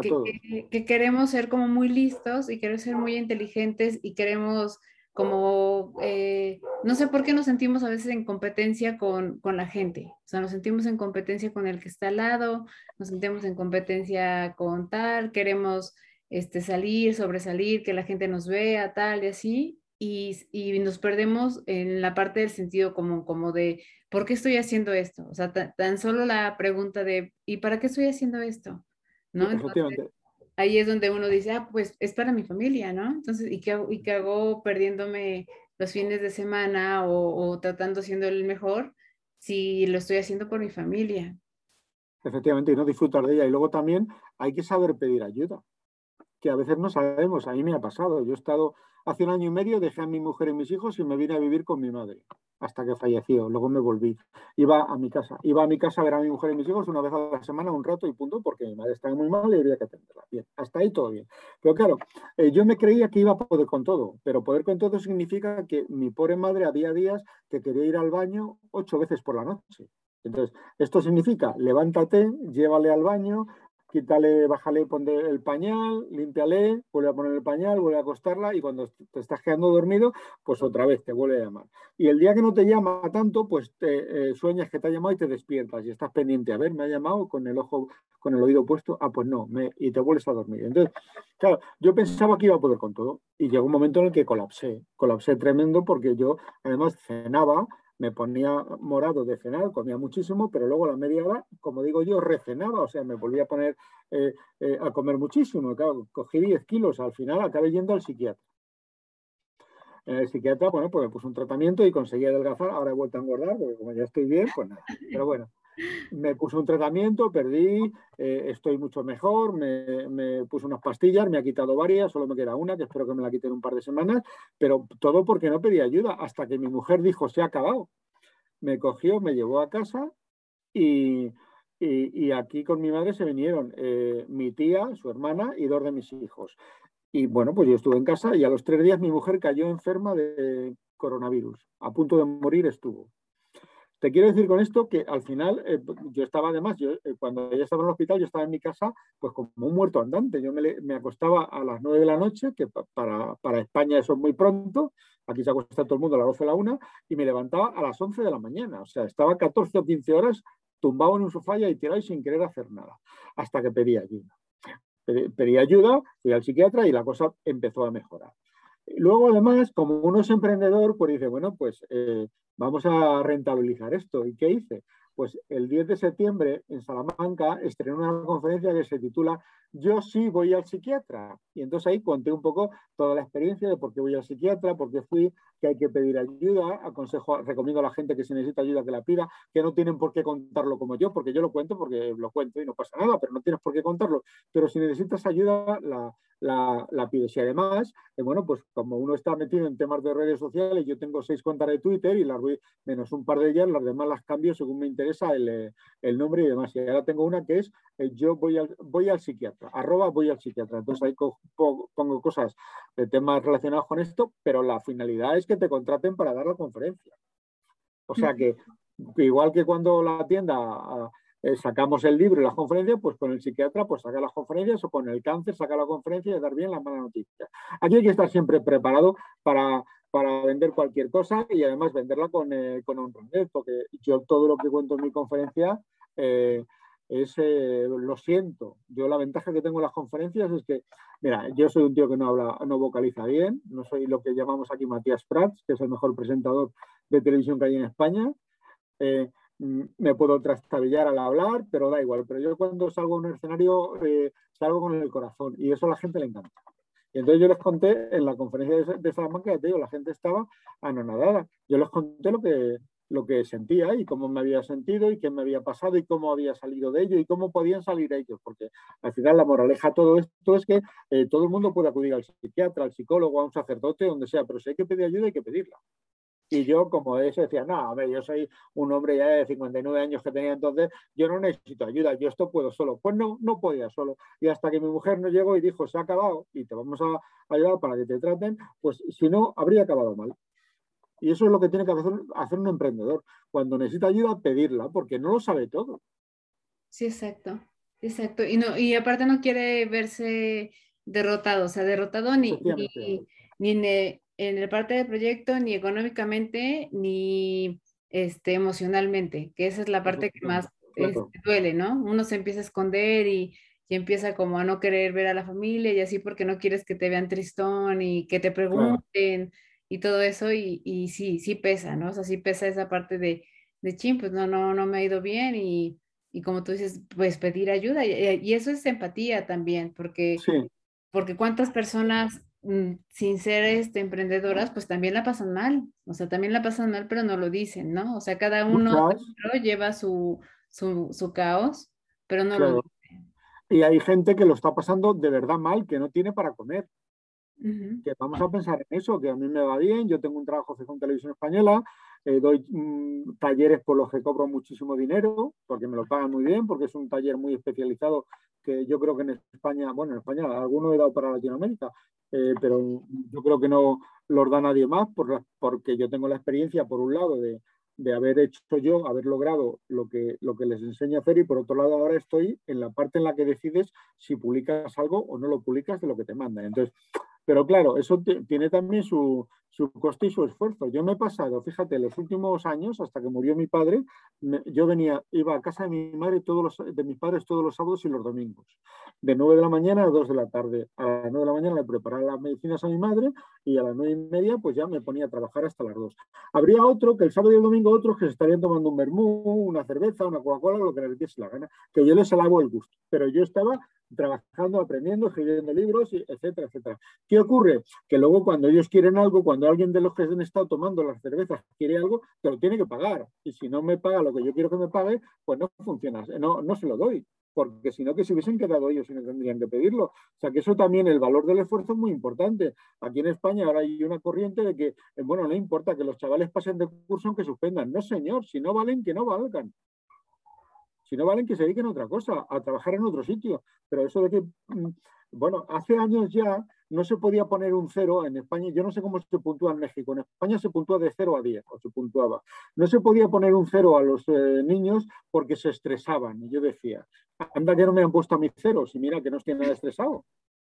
que, que, queremos ser como muy listos y queremos ser muy inteligentes y queremos como, eh, no sé por qué nos sentimos a veces en competencia con, con, la gente, o sea, nos sentimos en competencia con el que está al lado, nos sentimos en competencia con tal, queremos este, salir, sobresalir, que la gente nos vea, tal y así, y, y nos perdemos en la parte del sentido común, como de, ¿por qué estoy haciendo esto? O sea, tan, solo la pregunta de, ¿y para qué estoy haciendo esto? ¿No? Ahí es donde uno dice, ah, pues es para mi familia, ¿no? Entonces, ¿y qué y qué hago perdiéndome los fines de semana o, tratando siendo el mejor si lo estoy haciendo por mi familia? Efectivamente, y no disfrutar de ella. Y luego también hay que saber pedir ayuda, que a veces no sabemos. A mí me ha pasado. Yo he estado hace un año y medio, dejé a mi mujer y mis hijos y me vine a vivir con mi madre hasta que falleció. Luego me volví. Iba a mi casa. Iba a mi casa a ver a mi mujer y mis hijos una vez a la semana, un rato y punto, porque mi madre estaba muy mal y había que atenderla. Bien, hasta ahí todo bien. Pero claro, eh, yo me creía que iba a poder con todo, pero poder con todo significa que mi pobre madre había días que quería ir al baño ocho veces por la noche. Entonces, esto significa, levántate, llévale al baño, quítale, bájale, ponle el pañal, límpiale, vuelve a poner el pañal, vuelve a acostarla y cuando te estás quedando dormido, pues otra vez te vuelve a llamar. Y el día que no te llama tanto, pues eh, sueñas que te ha llamado y te despiertas y estás pendiente. A ver, me ha llamado con el ojo, con el oído puesto, ah, pues no, y te vuelves a dormir. Entonces, claro, yo pensaba que iba a poder con todo y llegó un momento en el que colapsé, colapsé tremendo porque yo además cenaba, me ponía morado de cenar, comía muchísimo, pero luego la media hora, como digo yo, recenaba, o sea, me volvía a poner eh, eh, a comer muchísimo. cogí 10 kilos, al final acabé yendo al psiquiatra. El psiquiatra, bueno, pues me puso un tratamiento y conseguí adelgazar, ahora he vuelto a engordar, porque como ya estoy bien, pues nada. Pero bueno, me puse un tratamiento, perdí, eh, estoy mucho mejor, me, me puse unas pastillas, me ha quitado varias, solo me queda una, que espero que me la quiten un par de semanas, pero todo porque no pedí ayuda, hasta que mi mujer dijo, se ha acabado. Me cogió, me llevó a casa y, aquí con mi madre se vinieron eh, mi tía, su hermana y dos de mis hijos. Y bueno, pues yo estuve en casa y a los tres días mi mujer cayó enferma de coronavirus. A punto de morir estuvo. Te quiero decir con esto que al final eh, yo estaba además, yo, eh, cuando ella estaba en el hospital, yo estaba en mi casa pues como un muerto andante. Yo me, acostaba a las 9 de la noche, que para, para, España eso es muy pronto, aquí se acuesta todo el mundo a las 12 de la 1, y me levantaba a las 11 de la mañana. O sea, estaba 14 o 15 horas tumbado en un sofá y tirado y sin querer hacer nada, hasta que pedí ayuda. Pedí, ayuda, fui al psiquiatra y la cosa empezó a mejorar. Luego, además, como uno es emprendedor, pues dice, bueno, pues eh, vamos a rentabilizar esto. ¿Y qué hice? Pues el 10 de septiembre en Salamanca estrené una conferencia que se titula Yo sí voy al psiquiatra. Y entonces ahí conté un poco toda la experiencia de por qué voy al psiquiatra, por qué fui, que hay que pedir ayuda, aconsejo, recomiendo a la gente que si necesita ayuda que la pida, que no tienen por qué contarlo como yo, porque yo lo cuento porque lo cuento y no pasa nada, pero no tienes por qué contarlo. Pero si necesitas ayuda, la, la, la pides. Y además, eh, bueno, pues como uno está metido en temas de redes sociales, yo tengo seis cuentas de Twitter y las voy, menos un par de ellas, las demás las cambio según me interesa el, eh, nombre y demás. Y ahora tengo una que es eh, yo voy al, voy al psiquiatra, arroba voy al psiquiatra. Entonces ahí pongo cosas de temas relacionados con esto, pero la finalidad es que te contraten para dar la conferencia. O sea que, igual que cuando la tienda eh, sacamos el libro y las conferencias, pues con el psiquiatra pues saca las conferencias o con el cáncer saca la conferencia y dar bien la mala noticia. Aquí hay que estar siempre preparado para, para vender cualquier cosa y además venderla con, eh, con porque yo todo lo que cuento en mi conferencia eh, es, lo siento, yo la ventaja que tengo en las conferencias es que, mira, yo soy un tío que no habla, no vocaliza bien, no soy lo que llamamos aquí Matías Prats, que es el mejor presentador de televisión que hay en España. Mm, me puedo trastabillar al hablar, pero da igual. Pero yo cuando salgo a un escenario eh, salgo con el corazón y eso a la gente le encanta. Y entonces yo les conté en la conferencia de, Salamanca, ya te digo, la gente estaba anonadada. Yo les conté lo que, lo que sentía y cómo me había sentido y qué me había pasado y cómo había salido de ello y cómo podían salir ellos. Porque al final la moraleja de todo esto es que eh, todo el mundo puede acudir al psiquiatra, al psicólogo, a un sacerdote, donde sea, pero si hay que pedir ayuda hay que pedirla. Y yo, como ese, decía, no, a ver, yo soy un hombre ya de 59 años que tenía entonces, yo no necesito ayuda, yo esto puedo solo. Pues no, no podía solo. Y hasta que mi mujer no llegó y dijo, se ha acabado y te vamos a ayudar para que te traten, pues si no, habría acabado mal. Y eso es lo que tiene que hacer, hacer un emprendedor. Cuando necesita ayuda, pedirla, porque no lo sabe todo. Sí, exacto. Exacto. Y, no, y aparte no quiere verse derrotado, o sea, derrotado ni, ni, ni, en el parte del proyecto ni económicamente ni este, emocionalmente, que esa es la parte que más este, duele, ¿no? Uno se empieza a esconder y, empieza como a no querer ver a la familia y así porque no quieres que te vean tristón y que te pregunten y todo eso y, y, sí, sí pesa, ¿no? O sea, sí pesa esa parte de, de chin, pues no, no, no me ha ido bien y, y como tú dices, pues pedir ayuda y, eso es empatía también, porque, porque cuántas personas sin ser este, emprendedoras, pues también la pasan mal, o sea, también la pasan mal, pero no lo dicen, ¿no? O sea, cada uno lleva su, su, caos, pero no lo dicen. Y hay gente que lo está pasando de verdad mal, que no tiene para comer. Que vamos a pensar en eso, que a mí me va bien, yo tengo un trabajo fijo en televisión española, eh, doy mm, talleres por los que cobro muchísimo dinero, porque me lo pagan muy bien, porque es un taller muy especializado que yo creo que en España, bueno, en España alguno he dado para Latinoamérica, eh, pero yo creo que no los da nadie más porque yo tengo la experiencia, por un lado, de, haber hecho yo, haber logrado lo que, lo que les enseño a hacer y por otro lado ahora estoy en la parte en la que decides si publicas algo o no lo publicas de lo que te mandan. Entonces, pero claro, eso tiene también su, su coste y su esfuerzo. Yo me he pasado, fíjate, los últimos años, hasta que murió mi padre, yo venía, iba a casa de mi madre todos los, de mis padres todos los sábados y los domingos, de 9 de la mañana a 2 de la tarde. A las 9 de la mañana le preparaba las medicinas a mi madre y a las 9 y media pues ya me ponía a trabajar hasta las 2. Habría otro que el sábado y el domingo otros que se estarían tomando un vermú, una cerveza, una Coca-Cola, lo que les diese la gana, que yo les alabo el gusto. Pero yo estaba trabajando, aprendiendo, escribiendo libros, etcétera, etcétera. ¿Qué ocurre? Que luego cuando ellos quieren algo, cuando alguien de los que han estado tomando las cervezas quiere algo, te lo tiene que pagar. Y si no me paga lo que yo quiero que me pague, pues no funciona, no, no se lo doy. Porque si no, que se hubiesen quedado ellos y no tendrían que pedirlo. O sea, que eso también, el valor del esfuerzo es muy importante. Aquí en España ahora hay una corriente de que, eh, bueno, no importa que los chavales pasen de curso aunque suspendan. No, señor, si no valen, que no valgan. Si no valen, que se dediquen a otra cosa, a trabajar en otro sitio. Pero eso de que, mm, bueno, hace años ya no se podía poner un cero en España, yo no sé cómo se puntúa en México, en España se puntúa de 0 a 10, o se puntuaba. No se podía poner un cero a los eh, niños porque se estresaban. Y yo decía, anda que no me han puesto a mis ceros y mira que no estoy nada estresado.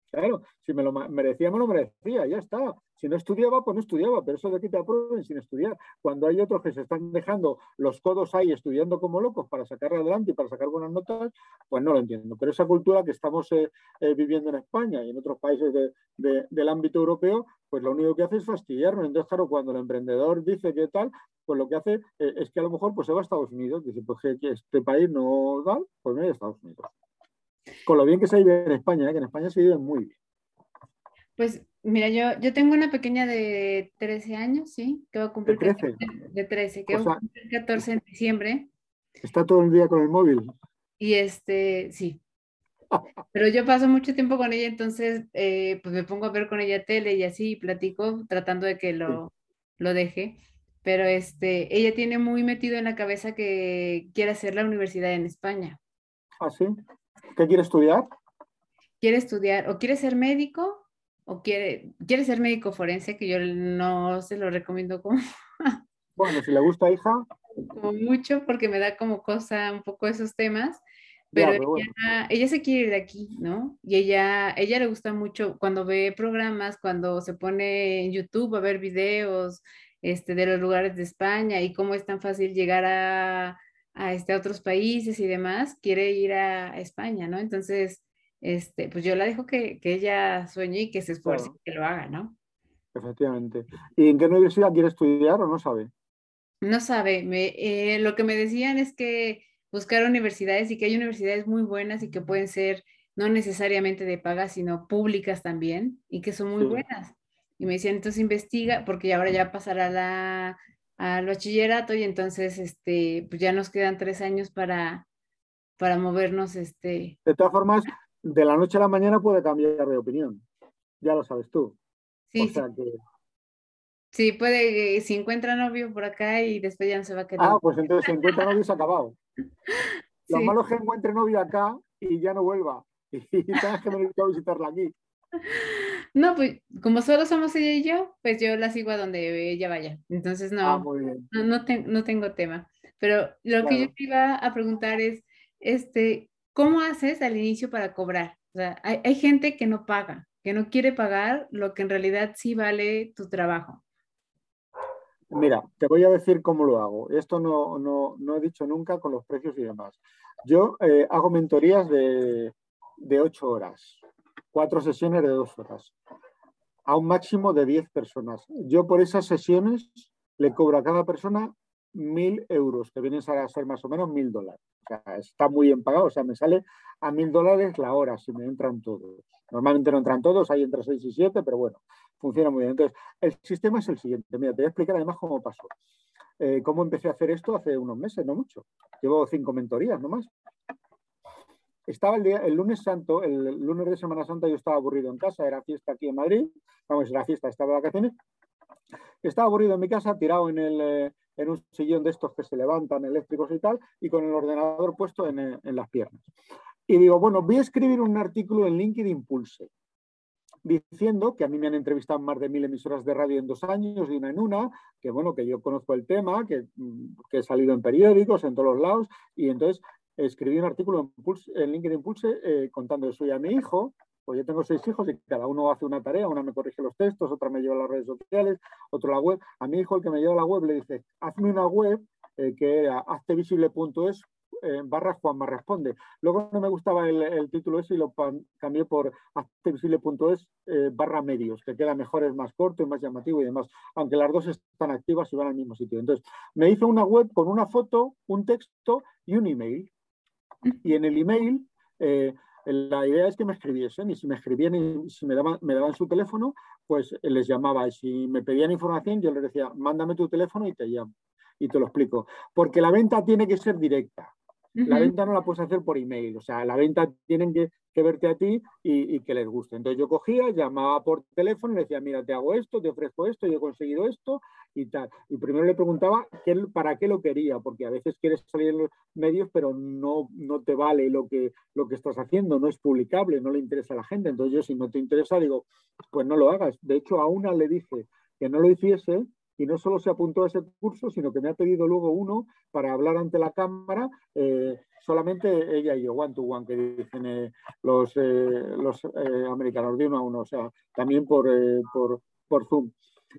Claro, si me lo merecía, me lo merecía, ya está. Si no estudiaba, pues no estudiaba, pero eso de que te aprueben sin estudiar. Cuando hay otros que se están dejando los codos ahí estudiando como locos para sacar adelante y para sacar buenas notas, pues no lo entiendo. Pero esa cultura que estamos eh, eh, viviendo en España y en otros países del ámbito europeo, pues lo único que hace es fastidiarnos. Entonces, claro, cuando el emprendedor dice que tal, pues lo que hace eh, es que a lo mejor pues se va a Estados Unidos. Dice, pues que este país no da, pues no hay Estados Unidos. Con lo bien que se vive en España, que en España se vive muy bien. Pues mira, yo, yo tengo una pequeña de 13 años, ¿sí? Que va a cumplir ¿De 13? de 13, que va a cumplir 14 en diciembre. Está todo el día con el móvil. Y este, sí. Pero yo paso mucho tiempo con ella, entonces eh, pues me pongo a ver con ella tele y así platico, tratando de que lo, lo deje pero este, ella tiene muy metido en la cabeza que quiere hacer la universidad en España. ¿Ah, sí? ¿Qué quiere estudiar? Quiere estudiar, o quiere ser médico, o quiere, quiere ser médico forense, que yo no se lo recomiendo como... Bueno, si le gusta, hija. Como mucho, porque me da como cosa un poco esos temas. Pero, ella, se quiere ir de aquí, ¿no? Y ella, ella le gusta mucho cuando ve programas, cuando se pone en YouTube a ver videos este, de los lugares de España y cómo es tan fácil llegar a, a, este, otros países y demás, quiere ir a, España, ¿no? Entonces, este, pues yo la dejo que, que ella sueñe y que se esfuerce y que lo haga, ¿no? Efectivamente. ¿Y en qué universidad quiere estudiar o no sabe? No sabe. Me, eh, lo que me decían es que buscar universidades y que hay universidades muy buenas y que pueden ser no necesariamente de paga, sino públicas también y que son muy buenas. Y me decían, entonces investiga, porque ahora ya pasará la, al bachillerato y entonces este, pues ya nos quedan tres años para, para movernos. Este... De todas formas, de la noche a la mañana puede cambiar de opinión. Ya lo sabes tú. Sí, sí. sí. puede, si encuentra novio por acá y después ya no se va a quedar. Ah, pues entonces si encuentra novio se ha acabado. Lo malo es que encuentre novio acá y ya no vuelva. Y tengas que venir a visitarla aquí. No, pues como solo somos ella y yo, pues yo la sigo a donde ella vaya. Entonces no, ah, no, no, tengo tema. Pero lo que yo te iba a preguntar es, este, ¿cómo haces al inicio para cobrar? O sea, hay, gente que no paga, que no quiere pagar lo que en realidad sí vale tu trabajo. Mira, te voy a decir cómo lo hago. Esto no, no, he dicho nunca con los precios y demás. Yo eh, hago mentorías de, de ocho horas, cuatro sesiones de dos horas, a un máximo de diez personas. Yo por esas sesiones le cobro a cada persona mil euros, que vienen a ser más o menos mil dólares. O sea, está muy bien pagado, o sea, me sale a mil dólares la hora si me entran todos. Normalmente no entran todos, hay entre seis y siete, pero bueno, funciona muy bien. Entonces, el sistema es el siguiente. Mira, te voy a explicar además cómo pasó. Eh, cómo empecé a hacer esto hace unos meses, no mucho. Llevo cinco mentorías nomás. Estaba el, día, el lunes santo, el lunes de Semana Santa, yo estaba aburrido en casa, era fiesta aquí en Madrid, vamos, era fiesta, estaba de vacaciones. Estaba aburrido en mi casa, tirado en, el, eh, en un sillón de estos que se levantan eléctricos y tal, y con el ordenador puesto en, eh, en las piernas. Y digo, bueno, voy a escribir un artículo en LinkedIn Pulse diciendo que a mí me han entrevistado más de mil emisoras de radio en dos años, de una en una, que bueno, que yo conozco el tema, que, mm, he salido en periódicos, en todos los lados, y entonces escribí un artículo en, LinkedIn Pulse eh, contando eso y a mi hijo, pues yo tengo seis hijos y cada uno hace una tarea, una me corrige los textos, otra me lleva a las redes sociales, otro la web. A mi hijo, el que me lleva a la web, le dice, hazme una web eh, que era haztevisible.es eh, barra Juanma Responde. Luego no me gustaba el, título ese y lo cambié por accesible.es eh, barra medios, que queda mejor, es más corto, y más llamativo y demás, aunque las dos están activas y van al mismo sitio. Entonces, me hizo una web con una foto, un texto y un email. Y en el email, eh, la idea es que me escribiesen y si me escribían y si me daban, me daban su teléfono, pues les llamaba y si me pedían información, yo les decía, mándame tu teléfono y te llamo y te lo explico. Porque la venta tiene que ser directa. La venta no la puedes hacer por email, o sea, la venta tienen que, verte a ti y, que les guste. Entonces yo cogía, llamaba por teléfono y le decía, mira, te hago esto, te ofrezco esto, yo he conseguido esto y tal. Y primero le preguntaba qué, para qué lo quería, porque a veces quieres salir en los medios, pero no, no te vale lo que, lo que estás haciendo, no es publicable, no le interesa a la gente. Entonces yo si no te interesa, digo, pues no lo hagas. De hecho, a una le dije que no lo hiciese y no solo se apuntó a ese curso, sino que me ha pedido luego uno para hablar ante la cámara, eh, solamente ella y yo, one to one, que dicen eh, los, eh, los americanos, de uno a uno, o sea, también por, por, por, Zoom.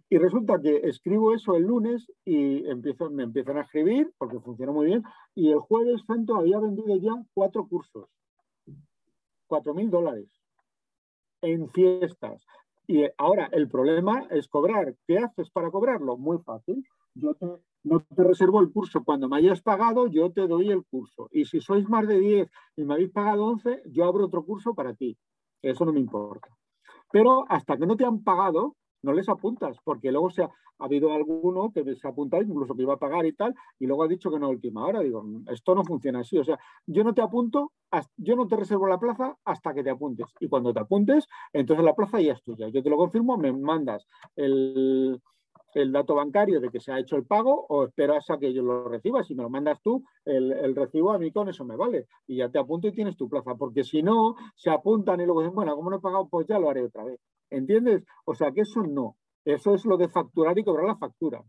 Y resulta que escribo eso el lunes y empiezo, me empiezan a escribir, porque funciona muy bien, y el jueves santo había vendido ya cuatro cursos, cuatro mil dólares en fiestas. Y ahora el problema es cobrar. ¿Qué haces para cobrarlo? Muy fácil. Yo no te reservo el curso. Cuando me hayas pagado, yo te doy el curso. Y si sois más de 10 y me habéis pagado 11, yo abro otro curso para ti. Eso no me importa. Pero hasta que no te han pagado, no les apuntas, porque luego se ha, habido alguno que se ha apuntado, incluso que iba a pagar y tal, y luego ha dicho que no a última hora. Digo, esto no funciona así. O sea, yo no te apunto, yo no te reservo la plaza hasta que te apuntes. Y cuando te apuntes, entonces la plaza ya es tuya. Yo te lo confirmo, me mandas el, el dato bancario de que se ha hecho el pago o esperas a que yo lo reciba. Si me lo mandas tú, el, recibo a mí con eso me vale. Y ya te apunto y tienes tu plaza. Porque si no, se apuntan y luego dicen, bueno, como no he pagado, pues ya lo haré otra vez. ¿Entiendes? O sea que eso no. Eso es lo de facturar y cobrar las facturas.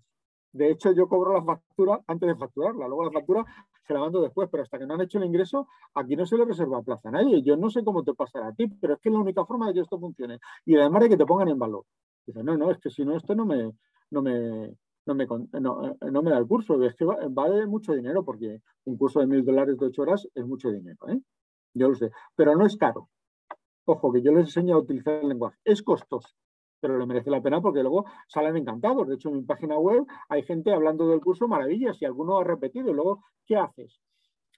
De hecho, yo cobro la factura antes de facturarla. Luego la factura se la mando después, pero hasta que no han hecho el ingreso, aquí no se le reserva plaza a nadie. Yo no sé cómo te pasará a ti, pero es que es la única forma de que esto funcione. Y además de que te pongan en valor. Dice, no, no, es que si no, esto no me, no me, no me, no, me da el curso. Es que vale mucho dinero porque un curso de mil dólares de ocho horas es mucho dinero. ¿eh? Yo lo sé, pero no es caro. Ojo, que yo les enseño a utilizar el lenguaje. Es costoso, pero le merece la pena porque luego salen encantados. De hecho, en mi página web hay gente hablando del curso maravillas y alguno ha repetido. Y luego, ¿qué haces?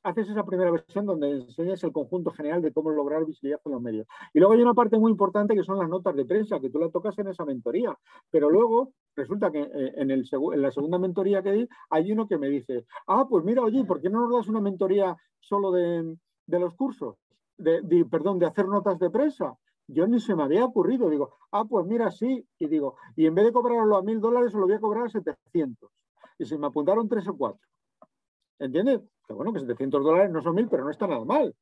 Haces esa primera versión donde enseñas el conjunto general de cómo lograr visibilidad en los medios. Y luego hay una parte muy importante que son las notas de prensa, que tú la tocas en esa mentoría. Pero luego resulta que eh, en, el, en la segunda mentoría que di, hay uno que me dice, ah, pues mira, oye, ¿por qué no nos das una mentoría solo de, los cursos? De, perdón, de hacer notas de prensa. Yo ni se me había ocurrido. Digo, ah, pues mira, sí. Y digo, y en vez de cobrarlo a mil dólares, lo voy a cobrar a 700. Y se me apuntaron tres o cuatro. ¿Entiendes? Que bueno, que 700 dólares no son mil, pero no está nada mal.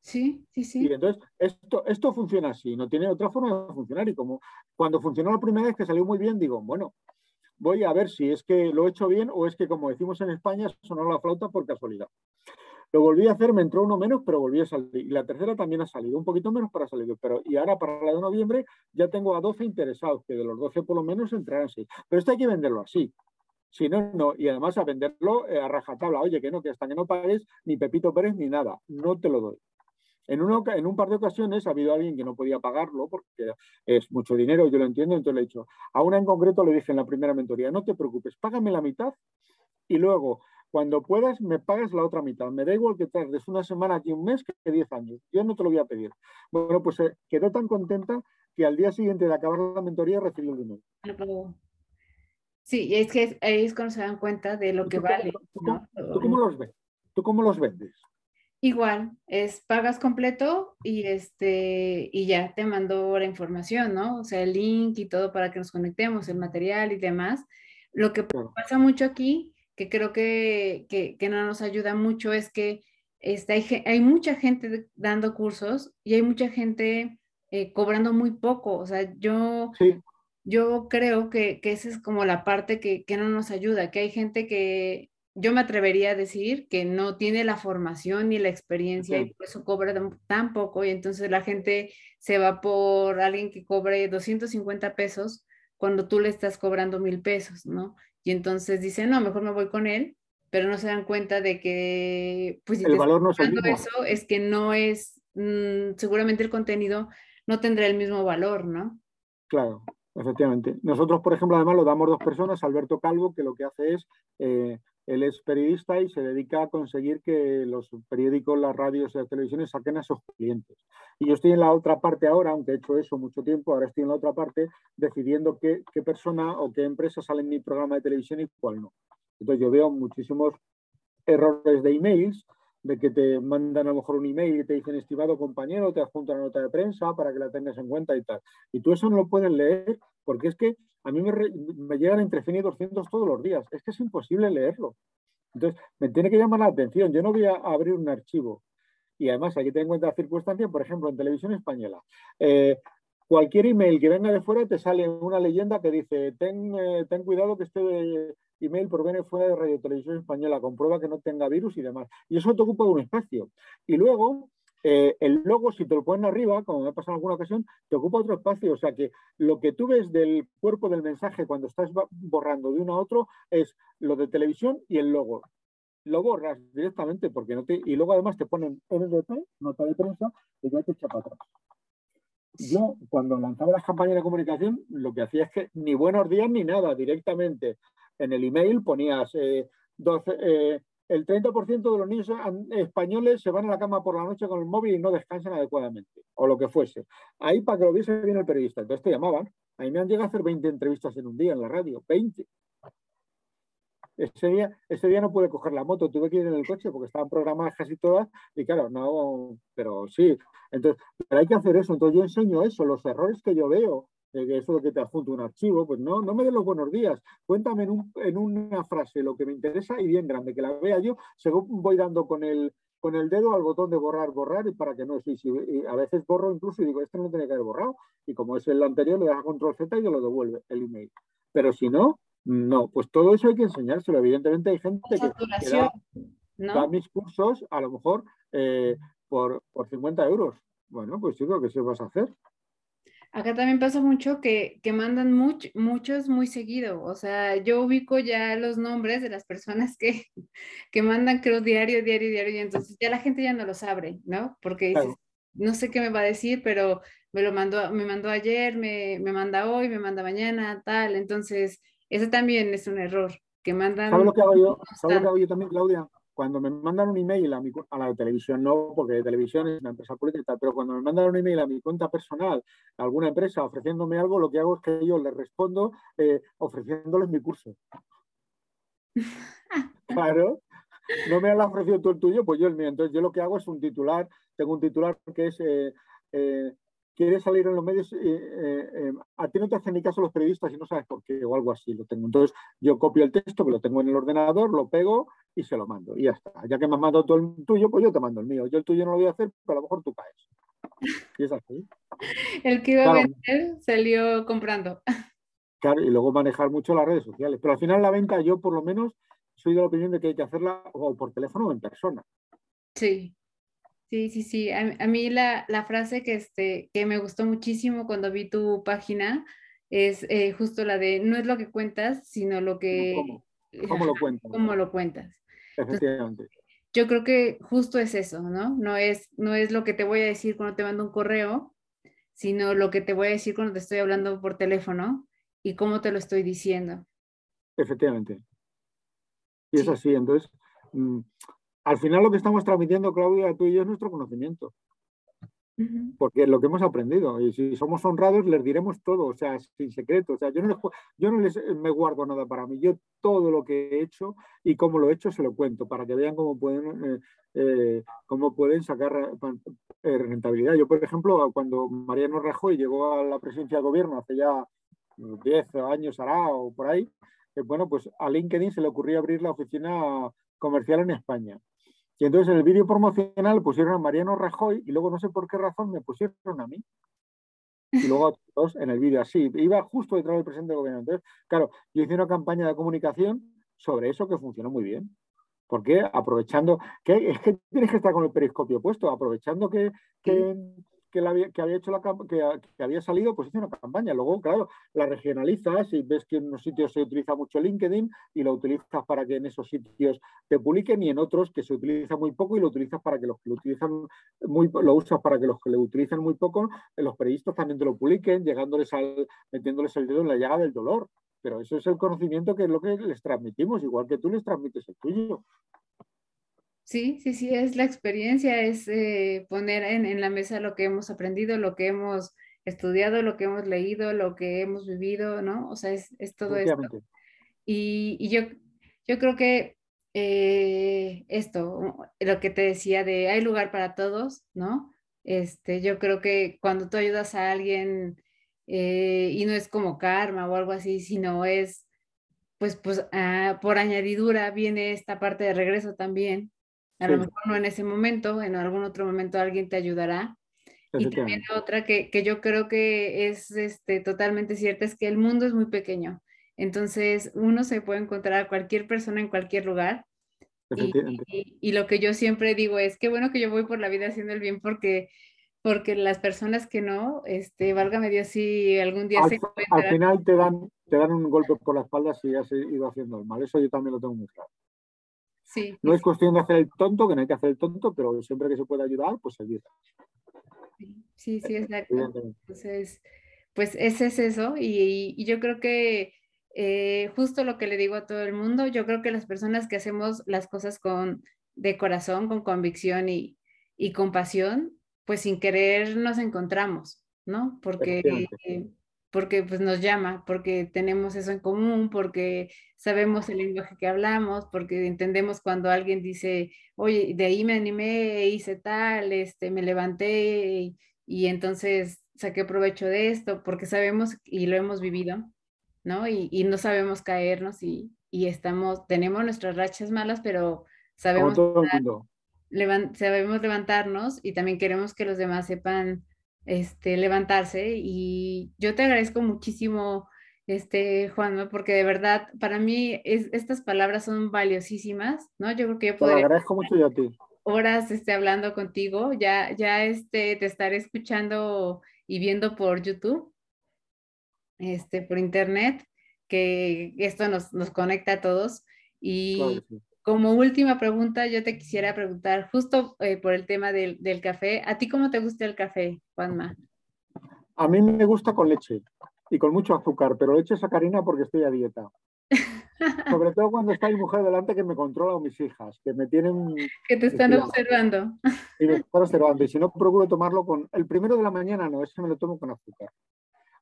Sí, sí, sí. Y entonces, esto, esto funciona así, no tiene otra forma de funcionar. Y como cuando funcionó la primera vez que salió muy bien, digo, bueno, voy a ver si es que lo he hecho bien o es que, como decimos en España, sonó la flauta por casualidad. Lo volví a hacer, me entró uno menos, pero volví a salir. Y la tercera también ha salido, un poquito menos para salir. Pero, y ahora para la de noviembre ya tengo a 12 interesados, que de los 12 por lo menos entrarán 6. Pero esto hay que venderlo así. Si no, no. Y además a venderlo eh, a rajatabla. Oye, que no, que hasta que no pagues ni Pepito Pérez ni nada. No te lo doy. En, en un par de ocasiones ha habido alguien que no podía pagarlo porque es mucho dinero, yo lo entiendo, entonces le he dicho, a una en concreto le dije en la primera mentoría, no te preocupes, págame la mitad y luego, cuando puedas, me pagas la otra mitad. Me da igual que tardes una semana aquí un mes que diez años. Yo no te lo voy a pedir. Bueno, pues eh, quedó tan contenta que al día siguiente de acabar la mentoría recibió el dinero. Sí, es que ahí es cuando se dan cuenta de lo que vale. ¿tú, cómo los ves? ¿Tú cómo los vendes? Igual, es pagas completo y este y ya te mando la información, ¿no? O sea, el link y todo para que nos conectemos, el material y demás. Lo que pasa mucho aquí, que creo que, que, no nos ayuda mucho, es que este, hay, hay, mucha gente dando cursos y hay mucha gente eh, cobrando muy poco. O sea, yo yo creo que, esa es como la parte que, no nos ayuda, que hay gente que yo me atrevería a decir que no tiene la formación ni la experiencia y por eso cobra tan, poco y entonces la gente se va por alguien que cobre 250 pesos cuando tú le estás cobrando mil pesos, ¿no? Y entonces dicen, no, mejor me voy con él, pero no se dan cuenta de que, pues, si el valor no es eso, es que no es, mm, seguramente el contenido no tendrá el mismo valor, ¿no? Claro. Efectivamente. Nosotros, por ejemplo, además lo damos dos personas, Alberto Calvo, que lo que hace es, eh, él es periodista y se dedica a conseguir que los periódicos, las radios y las televisiones saquen a sus clientes. Y yo estoy en la otra parte ahora, aunque he hecho eso mucho tiempo, ahora estoy en la otra parte decidiendo qué, qué persona o qué empresa sale en mi programa de televisión y cuál no. Entonces yo veo muchísimos errores de emails de que te mandan a lo mejor un email y te dicen, estimado compañero, te adjunto una nota de prensa para que la tengas en cuenta y tal. Y tú eso no lo puedes leer porque es que a mí me, llegan entre 100 y 200 todos los días. Es que es imposible leerlo. Entonces, me tiene que llamar la atención. Yo no voy a abrir un archivo. Y además hay que tener en cuenta la circunstancia, por ejemplo, en televisión española. Eh, cualquier email que venga de fuera te sale una leyenda que dice, ten, eh, ten cuidado que este email proviene fuera de Radio Televisión Española, comprueba que no tenga virus y demás. Y eso te ocupa un espacio. Y luego, eh, el logo, si te lo ponen arriba, como me ha pasado en alguna ocasión, te ocupa otro espacio. O sea que lo que tú ves del cuerpo del mensaje cuando estás borrando de uno a otro es lo de televisión y el logo. Lo borras directamente porque no te. Y luego además te ponen NDP, nota de prensa, y ya te echa para atrás. Yo, cuando lanzaba las campañas de comunicación, lo que hacía es que ni buenos días ni nada, directamente en el email ponías eh, eh, el 30% de los niños españoles se van a la cama por la noche con el móvil y no descansan adecuadamente, o lo que fuese. Ahí para que lo viese bien el periodista. Entonces te llamaban. A mí me han llegado a hacer 20 entrevistas en un día en la radio, 20. Ese día, ese día no pude coger la moto, tuve que ir en el coche porque estaban programadas casi todas y claro, no, pero sí. Entonces, pero hay que hacer eso. Entonces yo enseño eso, los errores que yo veo que eso es lo que te adjunto un archivo, pues no, no me des los buenos días, cuéntame en, un, en, una frase lo que me interesa y bien grande, que la vea yo, según voy dando con el, con el dedo al botón de borrar, borrar, y para que no sí, a veces borro incluso y digo, este no tiene que haber borrado, y como es el anterior, le das a control Z y te lo devuelve el email. Pero si no, no, pues todo eso hay que enseñárselo. Evidentemente hay gente que, da, mis cursos, a lo mejor eh, por, por 50 euros. Bueno, pues digo que se vas a hacer. Acá también pasa mucho que, que mandan muchos muy seguido. O sea, yo ubico ya los nombres de las personas que, que mandan, creo, diario, diario, diario, y entonces ya la gente ya no los abre, ¿no? Porque dices, no sé qué me va a decir, pero me lo mandó, me mandó ayer, me, me manda hoy, me manda mañana, tal. Entonces, ese también es un error, que mandan... ¿Sabes lo que hago yo? ¿Sabes lo que hago yo también, Claudia? Cuando me mandan un email a, mi, a la televisión, no, porque de televisión es una empresa política pero cuando me mandan un email a mi cuenta personal, a alguna empresa ofreciéndome algo, lo que hago es que yo les respondo eh, ofreciéndoles mi curso. claro, no me han ofrecido tú el tuyo, pues yo el mío. Entonces yo lo que hago es un titular, tengo un titular que es eh, eh, quieres salir en los medios, eh, eh, eh, a ti no te hacen ni caso los periodistas y no sabes por qué o algo así. Lo tengo. Entonces yo copio el texto, que lo tengo en el ordenador, lo pego y se lo mando. Y ya está. Ya que me has mandado tú el tuyo, pues yo te mando el mío. Yo el tuyo no lo voy a hacer, pero a lo mejor tú caes. Y es así. El que iba a vender salió comprando. Claro, y luego manejar mucho las redes sociales. Pero al final la venta, yo por lo menos soy de la opinión de que hay que hacerla o por teléfono o en persona. Sí. Sí, sí, sí. A, mí la, frase que, este, que me gustó muchísimo cuando vi tu página es eh, justo la de no es lo que cuentas, sino lo que... ¿Cómo, lo cuentas? ¿Cómo lo cuentas? Efectivamente. yo creo que justo es eso, ¿no? No es, no es lo que te voy a decir cuando te mando un correo, sino lo que te voy a decir cuando te estoy hablando por teléfono y cómo te lo estoy diciendo. Efectivamente. Y es así, entonces, mm, al final lo que estamos transmitiendo, Claudia, tú y yo, es nuestro conocimiento. Porque es lo que hemos aprendido. Y si somos honrados, les diremos todo, o sea, sin secreto. O sea, yo no, les, yo no les eh, me guardo nada para mí. Yo todo lo que he hecho y cómo lo he hecho se lo cuento para que vean cómo pueden, eh, eh, cómo pueden sacar rentabilidad. Yo, por ejemplo, cuando Mariano Rajoy llegó a la presidencia de gobierno hace ya 10 años hará o por ahí, bueno, pues a LinkedIn se le ocurrió abrir la oficina comercial en España. Y entonces en el vídeo promocional pusieron a Mariano Rajoy y luego no sé por qué razón me pusieron a mí. Y luego a todos en el vídeo así. Iba justo detrás del presidente del gobierno. Entonces, claro, yo hice una campaña de comunicación sobre eso que funcionó muy bien. Porque aprovechando, que es que tienes que estar con el periscopio puesto, aprovechando que, que, que, había, hecho la que, había salido, pues hice una campaña. Luego, claro, la regionalizas y ves que en unos sitios se utiliza mucho LinkedIn y lo utilizas para que en esos sitios te publiquen y en otros que se utiliza muy poco y lo utilizas para que los que lo utilizan muy lo usas para que los que lo utilizan muy poco, los periodistas también te lo publiquen, llegándoles al, metiéndoles el dedo en la llaga del dolor. Pero eso es el conocimiento que es lo que les transmitimos, igual que tú les transmites el tuyo. Sí, sí, sí, es la experiencia, es eh, poner en, la mesa lo que hemos aprendido, lo que hemos estudiado, lo que hemos leído, lo que hemos vivido, ¿no? O sea, es, todo esto. Y, yo, yo creo que eh, esto, lo que te decía de hay lugar para todos, ¿no? Este, yo creo que cuando tú ayudas a alguien eh, y no es como karma o algo así, sino es, pues, pues ah, por añadidura viene esta parte de regreso también, a lo mejor no en ese momento, en algún otro momento alguien te ayudará. Y también otra que, que, yo creo que es este, totalmente cierta es que el mundo es muy pequeño. Entonces, uno se puede encontrar a cualquier persona en cualquier lugar. Y, y, lo que yo siempre digo es que bueno que yo voy por la vida haciendo el bien porque porque las personas que no, este, válgame Dios, si algún día al, se Al final te dan, te dan un golpe por la espalda si has ido haciendo el mal. Eso yo también lo tengo muy claro. No es cuestión de hacer el tonto, que no hay que hacer el tonto, pero siempre que se pueda ayudar, pues ayuda. Sí, sí, exacto. Entonces, pues ese es eso. Y, yo creo que eh, justo lo que le digo a todo el mundo, yo creo que las personas que hacemos las cosas con de corazón, con convicción y, y con pasión, pues sin querer nos encontramos, ¿no? Porque porque pues nos llama, porque tenemos eso en común, porque sabemos el lenguaje que hablamos, porque entendemos cuando alguien dice, oye, de ahí me animé, hice tal, este, me levanté y, entonces saqué provecho de esto, porque sabemos y lo hemos vivido, ¿no? Y, no sabemos caernos y, estamos, tenemos nuestras rachas malas, pero sabemos, sabemos levantarnos y también queremos que los demás sepan este, levantarse. Y yo te agradezco muchísimo, este, Juan, porque de verdad, para mí es, estas palabras son valiosísimas, ¿no? Yo creo que yo podría... Te agradezco mucho yo a ti horas esté hablando contigo. Ya, ya este, te estaré escuchando y viendo por YouTube, este, por internet, que esto nos, nos conecta a todos. Y como última pregunta, yo te quisiera preguntar, justo eh, por el tema del, del, café, ¿a ti cómo te gusta el café, Juanma? A mí me gusta con leche y con mucho azúcar, pero leche sacarina porque estoy a dieta. Sobre todo cuando está mi mujer delante que me controla o mis hijas, que me tienen... Que te están observando. Y me están observando. Y si no, procuro tomarlo con... El primero de la mañana no, ese me lo tomo con azúcar.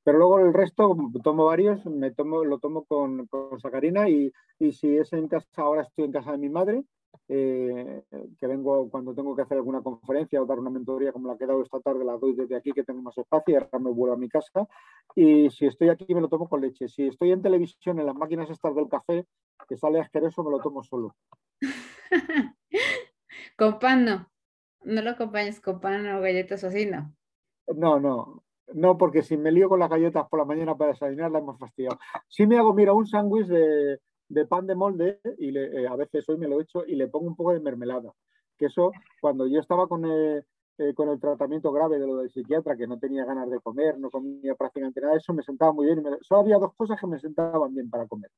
Pero luego el resto, tomo varios, me tomo, lo tomo con, con sacarina y, y si es en casa, ahora estoy en casa de mi madre, eh, que vengo cuando tengo que hacer alguna conferencia o dar una mentoría como la que he dado esta tarde, la doy desde aquí que tengo más espacio y ahora me vuelvo a mi casa. Y si estoy aquí me lo tomo con leche. Si estoy en televisión, en las máquinas estas del café, que sale asqueroso, me lo tomo solo. con pan no. No lo acompañes con pan o galletas o así, no. No, no. No, porque si me lío con las galletas por la mañana para desayunar, la hemos fastidiado. Si me hago, mira, un sándwich de, pan de molde y eh, a veces hoy me lo he hecho y le pongo un poco de mermelada. Que eso, cuando yo estaba con, el, eh, con el tratamiento grave de lo del psiquiatra, que no tenía ganas de comer, no comía prácticamente nada, eso me sentaba muy bien. Solo había dos cosas que me sentaban bien para comer,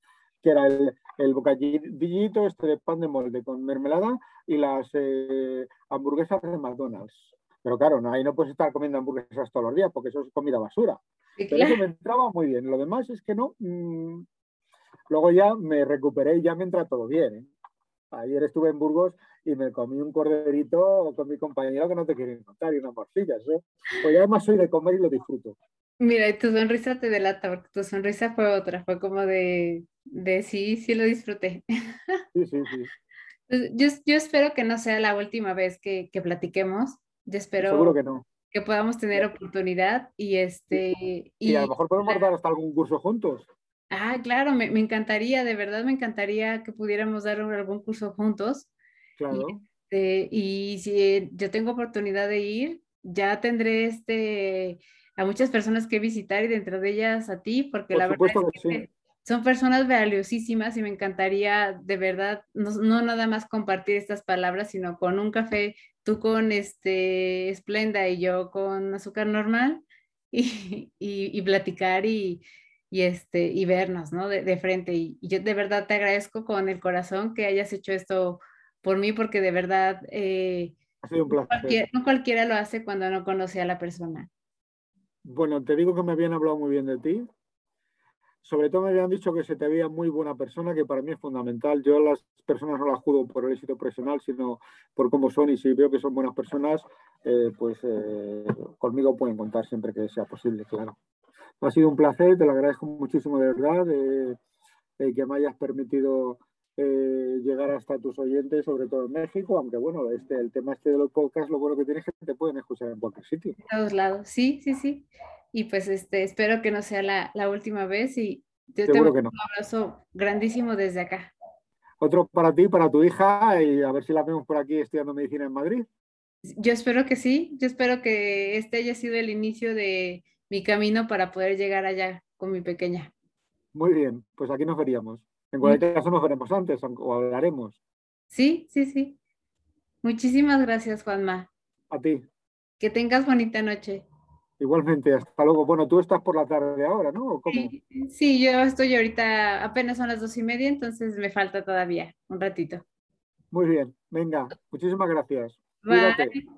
que era el, el bocadillito este de pan de molde con mermelada y las eh, hamburguesas de McDonald's. Pero claro, no, ahí no puedes estar comiendo hamburguesas todos los días porque eso es comida basura. Pero eso me entraba muy bien. Lo demás es que no, mm, Luego ya me recuperé y ya me entra todo bien. ¿eh? Ayer estuve en Burgos y me comí un corderito con mi compañero que no te quieren contar y unas morcillas. ¿eh? Pues ya además soy de comer y lo disfruto. Mira, y tu sonrisa te delata, porque tu sonrisa fue otra, fue como de, de sí, sí lo disfruté. Sí, sí, sí. Yo, yo espero que no sea la última vez que, que platiquemos. Yo espero Seguro que, no. que podamos tener oportunidad y este... Y, y a lo mejor podemos dar hasta algún curso juntos. Ah, claro, me, encantaría, de verdad me encantaría que pudiéramos dar algún curso juntos. Claro. Este, y, si yo tengo oportunidad de ir, ya tendré este, a muchas personas que visitar y dentro de ellas a ti, porque la verdad es que son personas valiosísimas y me encantaría de verdad no, nada más compartir estas palabras, sino con un café, tú con este Esplenda y yo con azúcar normal y, y platicar y y, este, y vernos, ¿no? De, frente. Y, yo de verdad te agradezco con el corazón que hayas hecho esto por mí, porque de verdad eh, un placer. no cualquiera lo hace cuando no conoce a la persona. Bueno, te digo que me habían hablado muy bien de ti. Sobre todo me habían dicho que se te veía muy buena persona, que para mí es fundamental. Yo a las personas no las juzgo por el éxito profesional, sino por cómo son. Y si veo que son buenas personas, eh, pues eh, conmigo pueden contar siempre que sea posible, claro. Ha sido un placer, te lo agradezco muchísimo de verdad, de, que me hayas permitido eh, llegar hasta tus oyentes, sobre todo en México, aunque bueno, este, el tema este de los podcasts, lo bueno que tienes es que te pueden escuchar en cualquier sitio. En todos lados, sí, sí, sí. Y pues este, espero que no sea la, última vez y te Seguro que no. un abrazo grandísimo desde acá. Otro para ti, para tu hija, y a ver si la vemos por aquí estudiando medicina en Madrid. Yo espero que sí, yo espero que este haya sido el inicio de mi camino para poder llegar allá con mi pequeña. Muy bien, pues aquí nos veríamos. En cualquier caso nos veremos antes o hablaremos. Sí, sí, sí. Muchísimas gracias, Juanma. A ti. Que tengas bonita noche. Igualmente, hasta luego. Bueno, tú estás por la tarde ahora, ¿no? Sí, yo estoy ahorita, apenas son las dos y media, entonces me falta todavía un ratito. Muy bien, venga, muchísimas gracias. Bye.